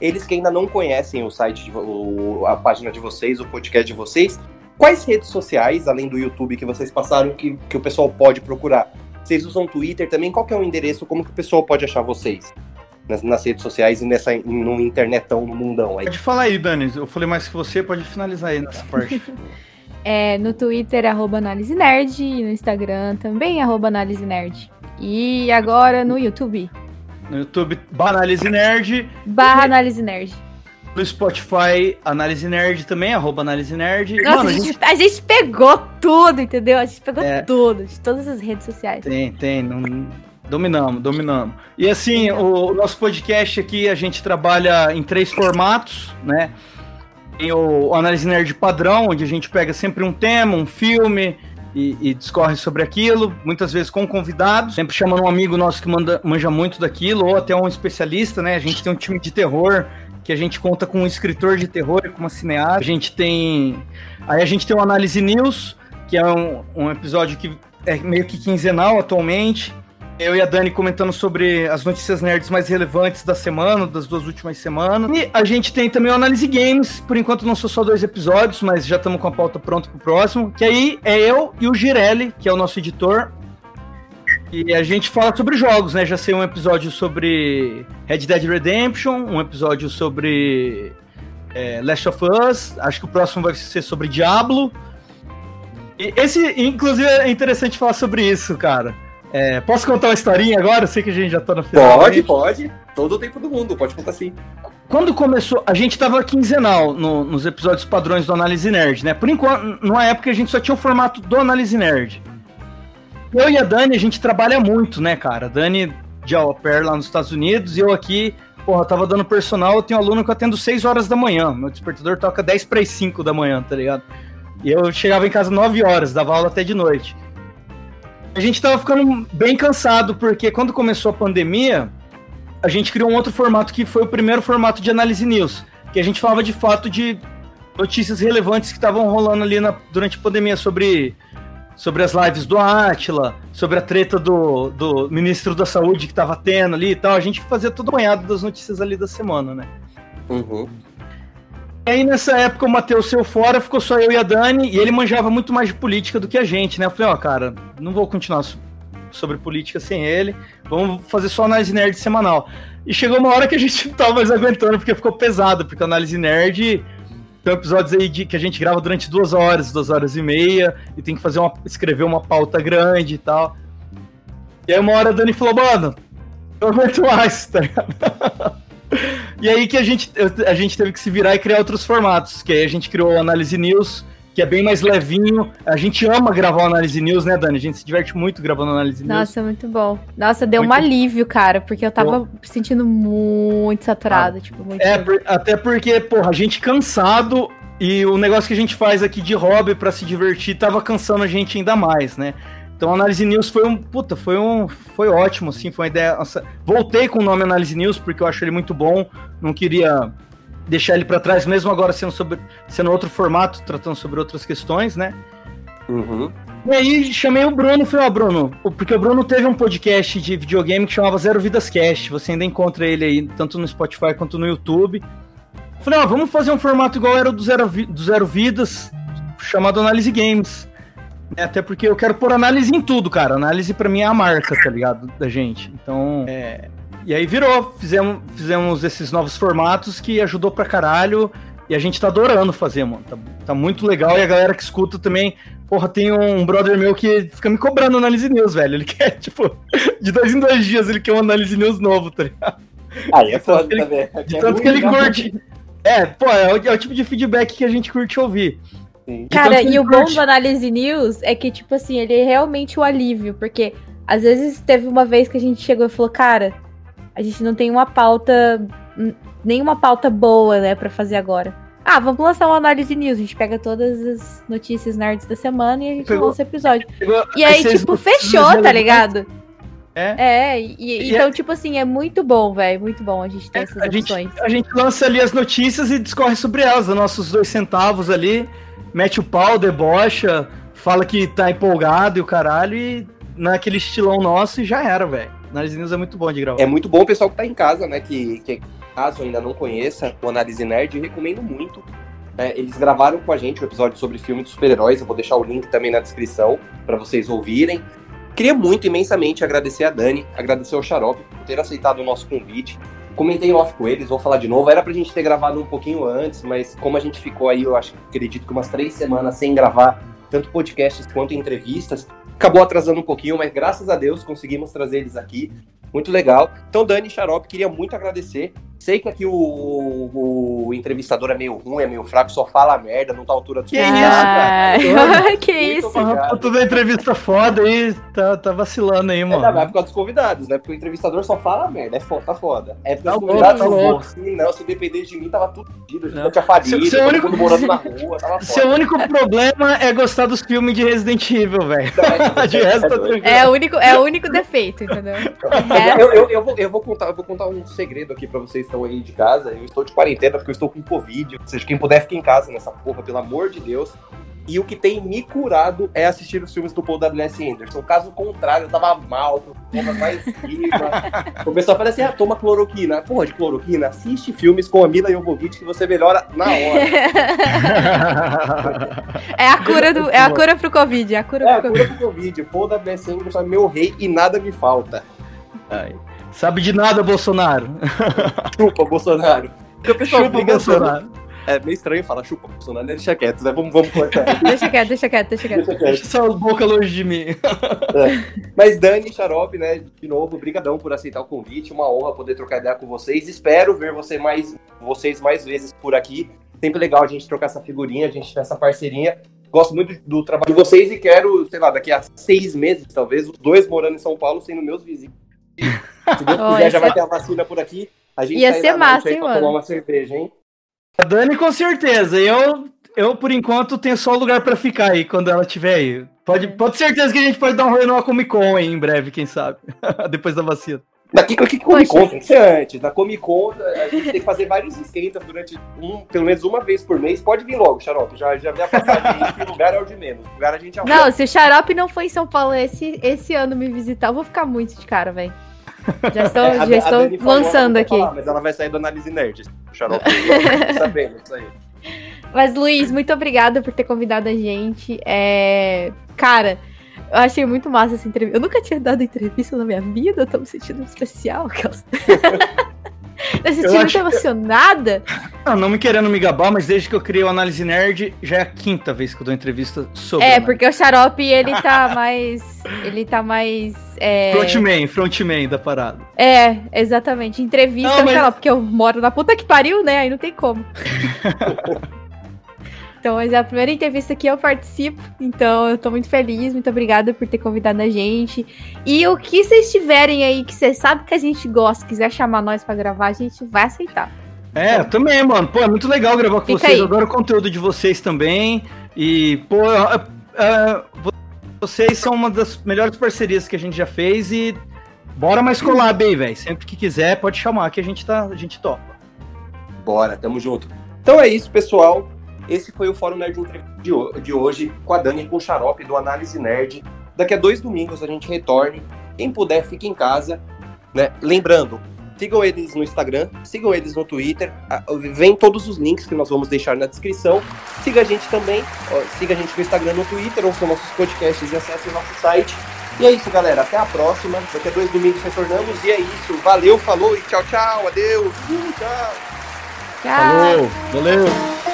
eles que ainda não conhecem o site, de, o, a página de vocês, o podcast de vocês, quais redes sociais, além do YouTube que vocês passaram, que, que o pessoal pode procurar? Vocês usam Twitter também? Qual que é o endereço? Como que o pessoal pode achar vocês? Nas, nas redes sociais e nessa, no internetão, no mundão aí. Pode falar aí, Dani. Eu falei mais que você, pode finalizar aí nessa parte. É, no Twitter, arroba análise nerd, e no Instagram também, arroba análise nerd. E agora no YouTube. No YouTube, Banálise Nerd. Barra Análise Nerd. No Spotify, Análise Nerd também, arroba Análise Nerd. Nossa, Mano, a, gente, a, gente, pegou tudo, entendeu? A gente pegou é, tudo, de todas as redes sociais. Tem, tem. Não, dominamos, dominamos. E assim, o, o nosso podcast aqui, a gente trabalha em três formatos, né? Tem o Análise Nerd padrão, onde a gente pega sempre um tema, um filme, e, e, discorre sobre aquilo, muitas vezes com convidados, sempre chamando um amigo nosso que manda, manja muito daquilo, ou até um especialista, né? A gente tem um time de terror que a gente conta com um escritor de terror e com uma cineasta. A gente tem. Aí a gente tem o Análise News, que é um, um episódio que é meio que quinzenal atualmente eu e a Dani comentando sobre as notícias nerds mais relevantes da semana, das duas últimas semanas. E a gente tem também o Análise Games. Por enquanto não são só dois episódios, mas já estamos com a pauta pronta pro próximo. Que aí é eu e o Girelli, que é o nosso editor. E a gente fala sobre jogos, né? Já sei um episódio sobre Red Dead Redemption, um episódio sobre é, Last of Us. Acho que o próximo vai ser sobre Diablo. E esse, inclusive, é interessante falar sobre isso, cara. É, posso contar uma historinha agora? Eu sei que a gente já tá no final. Pode, pode. Todo o tempo do mundo, pode contar sim. Quando começou, a gente tava quinzenal no, nos episódios padrões do Análise Nerd, né? Por enquanto, numa época a gente só tinha o formato do Análise Nerd. Eu e a Dani, a gente trabalha muito, né, cara? A Dani de au pair lá nos Estados Unidos e eu aqui, porra, tava dando personal, eu tenho um aluno que eu atendo 6 horas da manhã. Meu despertador toca 10 para 5 da manhã, tá ligado? E eu chegava em casa 9 horas, dava aula até de noite. A gente tava ficando bem cansado, porque quando começou a pandemia, a gente criou um outro formato que foi o primeiro formato de análise news, que a gente falava de fato de notícias relevantes que estavam rolando ali na, durante a pandemia sobre, sobre as lives do Atila, sobre a treta do, do ministro da saúde que tava tendo ali e tal. A gente fazia todo banhado das notícias ali da semana, né? Uhum. E aí nessa época o Matheus saiu fora, ficou só eu e a Dani, e ele manjava muito mais de política do que a gente, né? Eu falei, ó, oh, cara, não vou continuar sobre política sem ele, vamos fazer só análise nerd semanal. E chegou uma hora que a gente não tava mais aguentando, porque ficou pesado, porque a análise nerd tem episódios aí de, que a gente grava durante duas horas, duas horas e meia, e tem que fazer uma, escrever uma pauta grande e tal. E aí uma hora a Dani falou, mano, eu aguento mais, tá ligado? E aí que a gente, a gente teve que se virar e criar outros formatos, que aí a gente criou Análise News, que é bem mais levinho. A gente ama gravar Análise News, né, Dani? A gente se diverte muito gravando Análise News. Nossa, muito bom. Nossa, deu muito... um alívio, cara, porque eu tava bom. sentindo muito saturado, ah, tipo, muito... É, por, até porque, porra, a gente cansado e o negócio que a gente faz aqui de hobby para se divertir tava cansando a gente ainda mais, né? Então, Análise News foi um. Puta, foi um. Foi ótimo, assim. Foi uma ideia. Nossa, voltei com o nome Análise News, porque eu acho ele muito bom. Não queria deixar ele para trás, mesmo agora sendo, sobre, sendo outro formato, tratando sobre outras questões, né? Uhum. E aí chamei o Bruno e falei, ó, oh, Bruno, porque o Bruno teve um podcast de videogame que chamava Zero Vidas Cast. Você ainda encontra ele aí, tanto no Spotify quanto no YouTube. Falei, ó, oh, vamos fazer um formato igual era do Zero, do Zero Vidas, chamado Análise Games. É, até porque eu quero pôr análise em tudo, cara. Análise para mim é a marca, tá ligado? Da gente. Então, é... E aí virou, fizemos, fizemos esses novos formatos que ajudou pra caralho. E a gente tá adorando fazer, mano. Tá, tá muito legal. E a galera que escuta também. Porra, tem um brother meu que fica me cobrando análise news, velho. Ele quer, tipo, de dois em dois dias ele quer um análise news novo, tá ligado? Aí é foda também. De tanto é que ele curte. É, pô, é o, é o tipo de feedback que a gente curte ouvir. Cara, e o bom do Análise News é que, tipo assim, ele é realmente o alívio, porque às vezes teve uma vez que a gente chegou e falou, cara, a gente não tem uma pauta, nenhuma pauta boa, né, pra fazer agora. Ah, vamos lançar uma análise news. A gente pega todas as notícias nerds da semana e a gente Pegou, lança o episódio. E aí, tipo, fechou, tá ligado? É. É, e, e então, é... tipo assim, é muito bom, velho. Muito bom a gente ter é, essas a opções. Gente, a gente lança ali as notícias e discorre sobre elas, os nossos dois centavos ali. mete o pau, debocha, fala que tá empolgado e o caralho, e naquele estilão nosso e já era, velho. Análise News é muito bom de gravar. É muito bom o pessoal que tá em casa, né? Que, que caso ainda não conheça o Análise Nerd, recomendo muito. É, eles gravaram com a gente um episódio sobre filme de super-heróis. Eu vou deixar o link também na descrição para vocês ouvirem. Queria muito imensamente agradecer a Dani, agradecer ao Xarope por ter aceitado o nosso convite. Comentei off com eles, vou falar de novo. Era pra gente ter gravado um pouquinho antes, mas como a gente ficou aí, eu acho acredito que umas três semanas sem gravar tanto podcasts quanto entrevistas, acabou atrasando um pouquinho, mas graças a Deus conseguimos trazer eles aqui. Muito legal. Então, Dani Xarope, queria muito agradecer. Sei que aqui o, o, entrevistador é meio ruim, é meio fraco, só fala merda, não tá à altura do Que isso, cara? que isso? Toda entrevista foda aí, tá, tá vacilando aí, mano. É, vai ficar dos convidados, né? Porque o entrevistador só fala merda, é foda, tá foda. É porque tá os convidados tá Sim, não, se depender de mim, tava tudo fodido, a gente tinha falido, seu, único... morando na rua, tava foda. Seu único problema é gostar dos filmes de Resident Evil, velho. É, de resto, tá é, é, o único, é o único defeito, entendeu? Eu, eu, eu, vou, eu, vou contar, eu vou contar um segredo aqui pra vocês estão aí de casa. Eu estou de quarentena porque eu estou com Covid. Ou seja, quem puder ficar em casa nessa porra, pelo amor de Deus. E o que tem me curado é assistir os filmes do Paul W.S. Anderson. Caso contrário, eu tava mal, tava mais viva. o pessoal fala assim: ah, toma cloroquina. Porra, de cloroquina, assiste filmes com a Mila Jovovich que você melhora na hora. é a cura do, é a cura pro Covid. É a cura, é pro, a cura pro Covid. O Paul W.S. Anderson é meu rei e nada me falta. Ai. Sabe de nada, Bolsonaro. Chupa, Bolsonaro. Porque o pessoal chupa, Bolsonaro. É meio estranho falar chupa, Bolsonaro, né? deixa quieto, né? Vamos, vamos cortar. deixa quieto, deixa quieto, deixa quieto. Deixa, quieto. deixa boca longe de mim. É. Mas Dani, Xarope, né, de novo, brigadão por aceitar o convite, uma honra poder trocar ideia com vocês. Espero ver você mais, vocês mais vezes por aqui. Sempre legal a gente trocar essa figurinha, a gente ter essa parceirinha. Gosto muito do trabalho de vocês e quero, sei lá, daqui a seis meses, talvez, os dois morando em São Paulo, sendo meus vizinhos. Se Deus oh, quiser, já vai ter a vacina por aqui. A gente ia ser massa, hein, mano? tomar uma cerveja, hein? A Dani, com certeza. Eu, eu, por enquanto, tenho só lugar pra ficar aí quando ela estiver aí. Pode, pode ter certeza que a gente pode dar um rolê numa Comic Con aí em breve, quem sabe? Depois da vacina. Daqui que Comic Con tem que ser antes. Na Comic Con, a gente tem que fazer vários esquentas durante um, pelo menos uma vez por mês. Pode vir logo, Xarope. Já, já vi a passagem que lugar é o de menos. O lugar a gente arruma. Não, se o Xarope não foi em São Paulo esse, esse ano me visitar, eu vou ficar muito de cara, velho. Já estou, é, já estou lançando aqui. Falar, mas ela vai sair do Análise Nerd. Xarope, sabendo isso aí. Mas, Luiz, muito obrigada por ter convidado a gente. É... Cara, eu achei muito massa essa entrevista. Eu nunca tinha dado entrevista na minha vida, eu tô me sentindo especial. Tá se sentindo emocionada? Não, não me querendo me gabar, mas desde que eu criei o Análise Nerd, já é a quinta vez que eu dou entrevista sobre. É, porque o Xarope, ele tá mais. Ele tá mais. É... Frontman, frontman da parada. É, exatamente. Entrevista não, mas... Xarope, porque eu moro na puta que pariu, né? Aí não tem como. Então, mas é a primeira entrevista que eu participo, então eu tô muito feliz, muito obrigada por ter convidado a gente. E o que vocês tiverem aí, que vocês sabem que a gente gosta, quiser chamar nós para gravar, a gente vai aceitar. É, eu também, mano. Pô, é muito legal gravar com Fica vocês. Aí. Eu adoro o conteúdo de vocês também. E, pô, é, é, vocês são uma das melhores parcerias que a gente já fez e bora mais collab aí, velho. Sempre que quiser, pode chamar que a gente tá, a gente topa. Bora, tamo junto. Então é isso, pessoal. Esse foi o Fórum Nerd de hoje, com a Dani e com o Xarope do Análise Nerd. Daqui a dois domingos a gente retorne. Quem puder, fique em casa. Né? Lembrando, sigam eles no Instagram, sigam eles no Twitter. Vem todos os links que nós vamos deixar na descrição. Siga a gente também, ó, siga a gente no Instagram, no Twitter, ouça nossos podcasts e acesse o nosso site. E é isso, galera. Até a próxima. Daqui a dois domingos retornamos. E é isso. Valeu, falou e tchau, tchau. Adeus. Uh, tchau. Tchau. Falou. Valeu.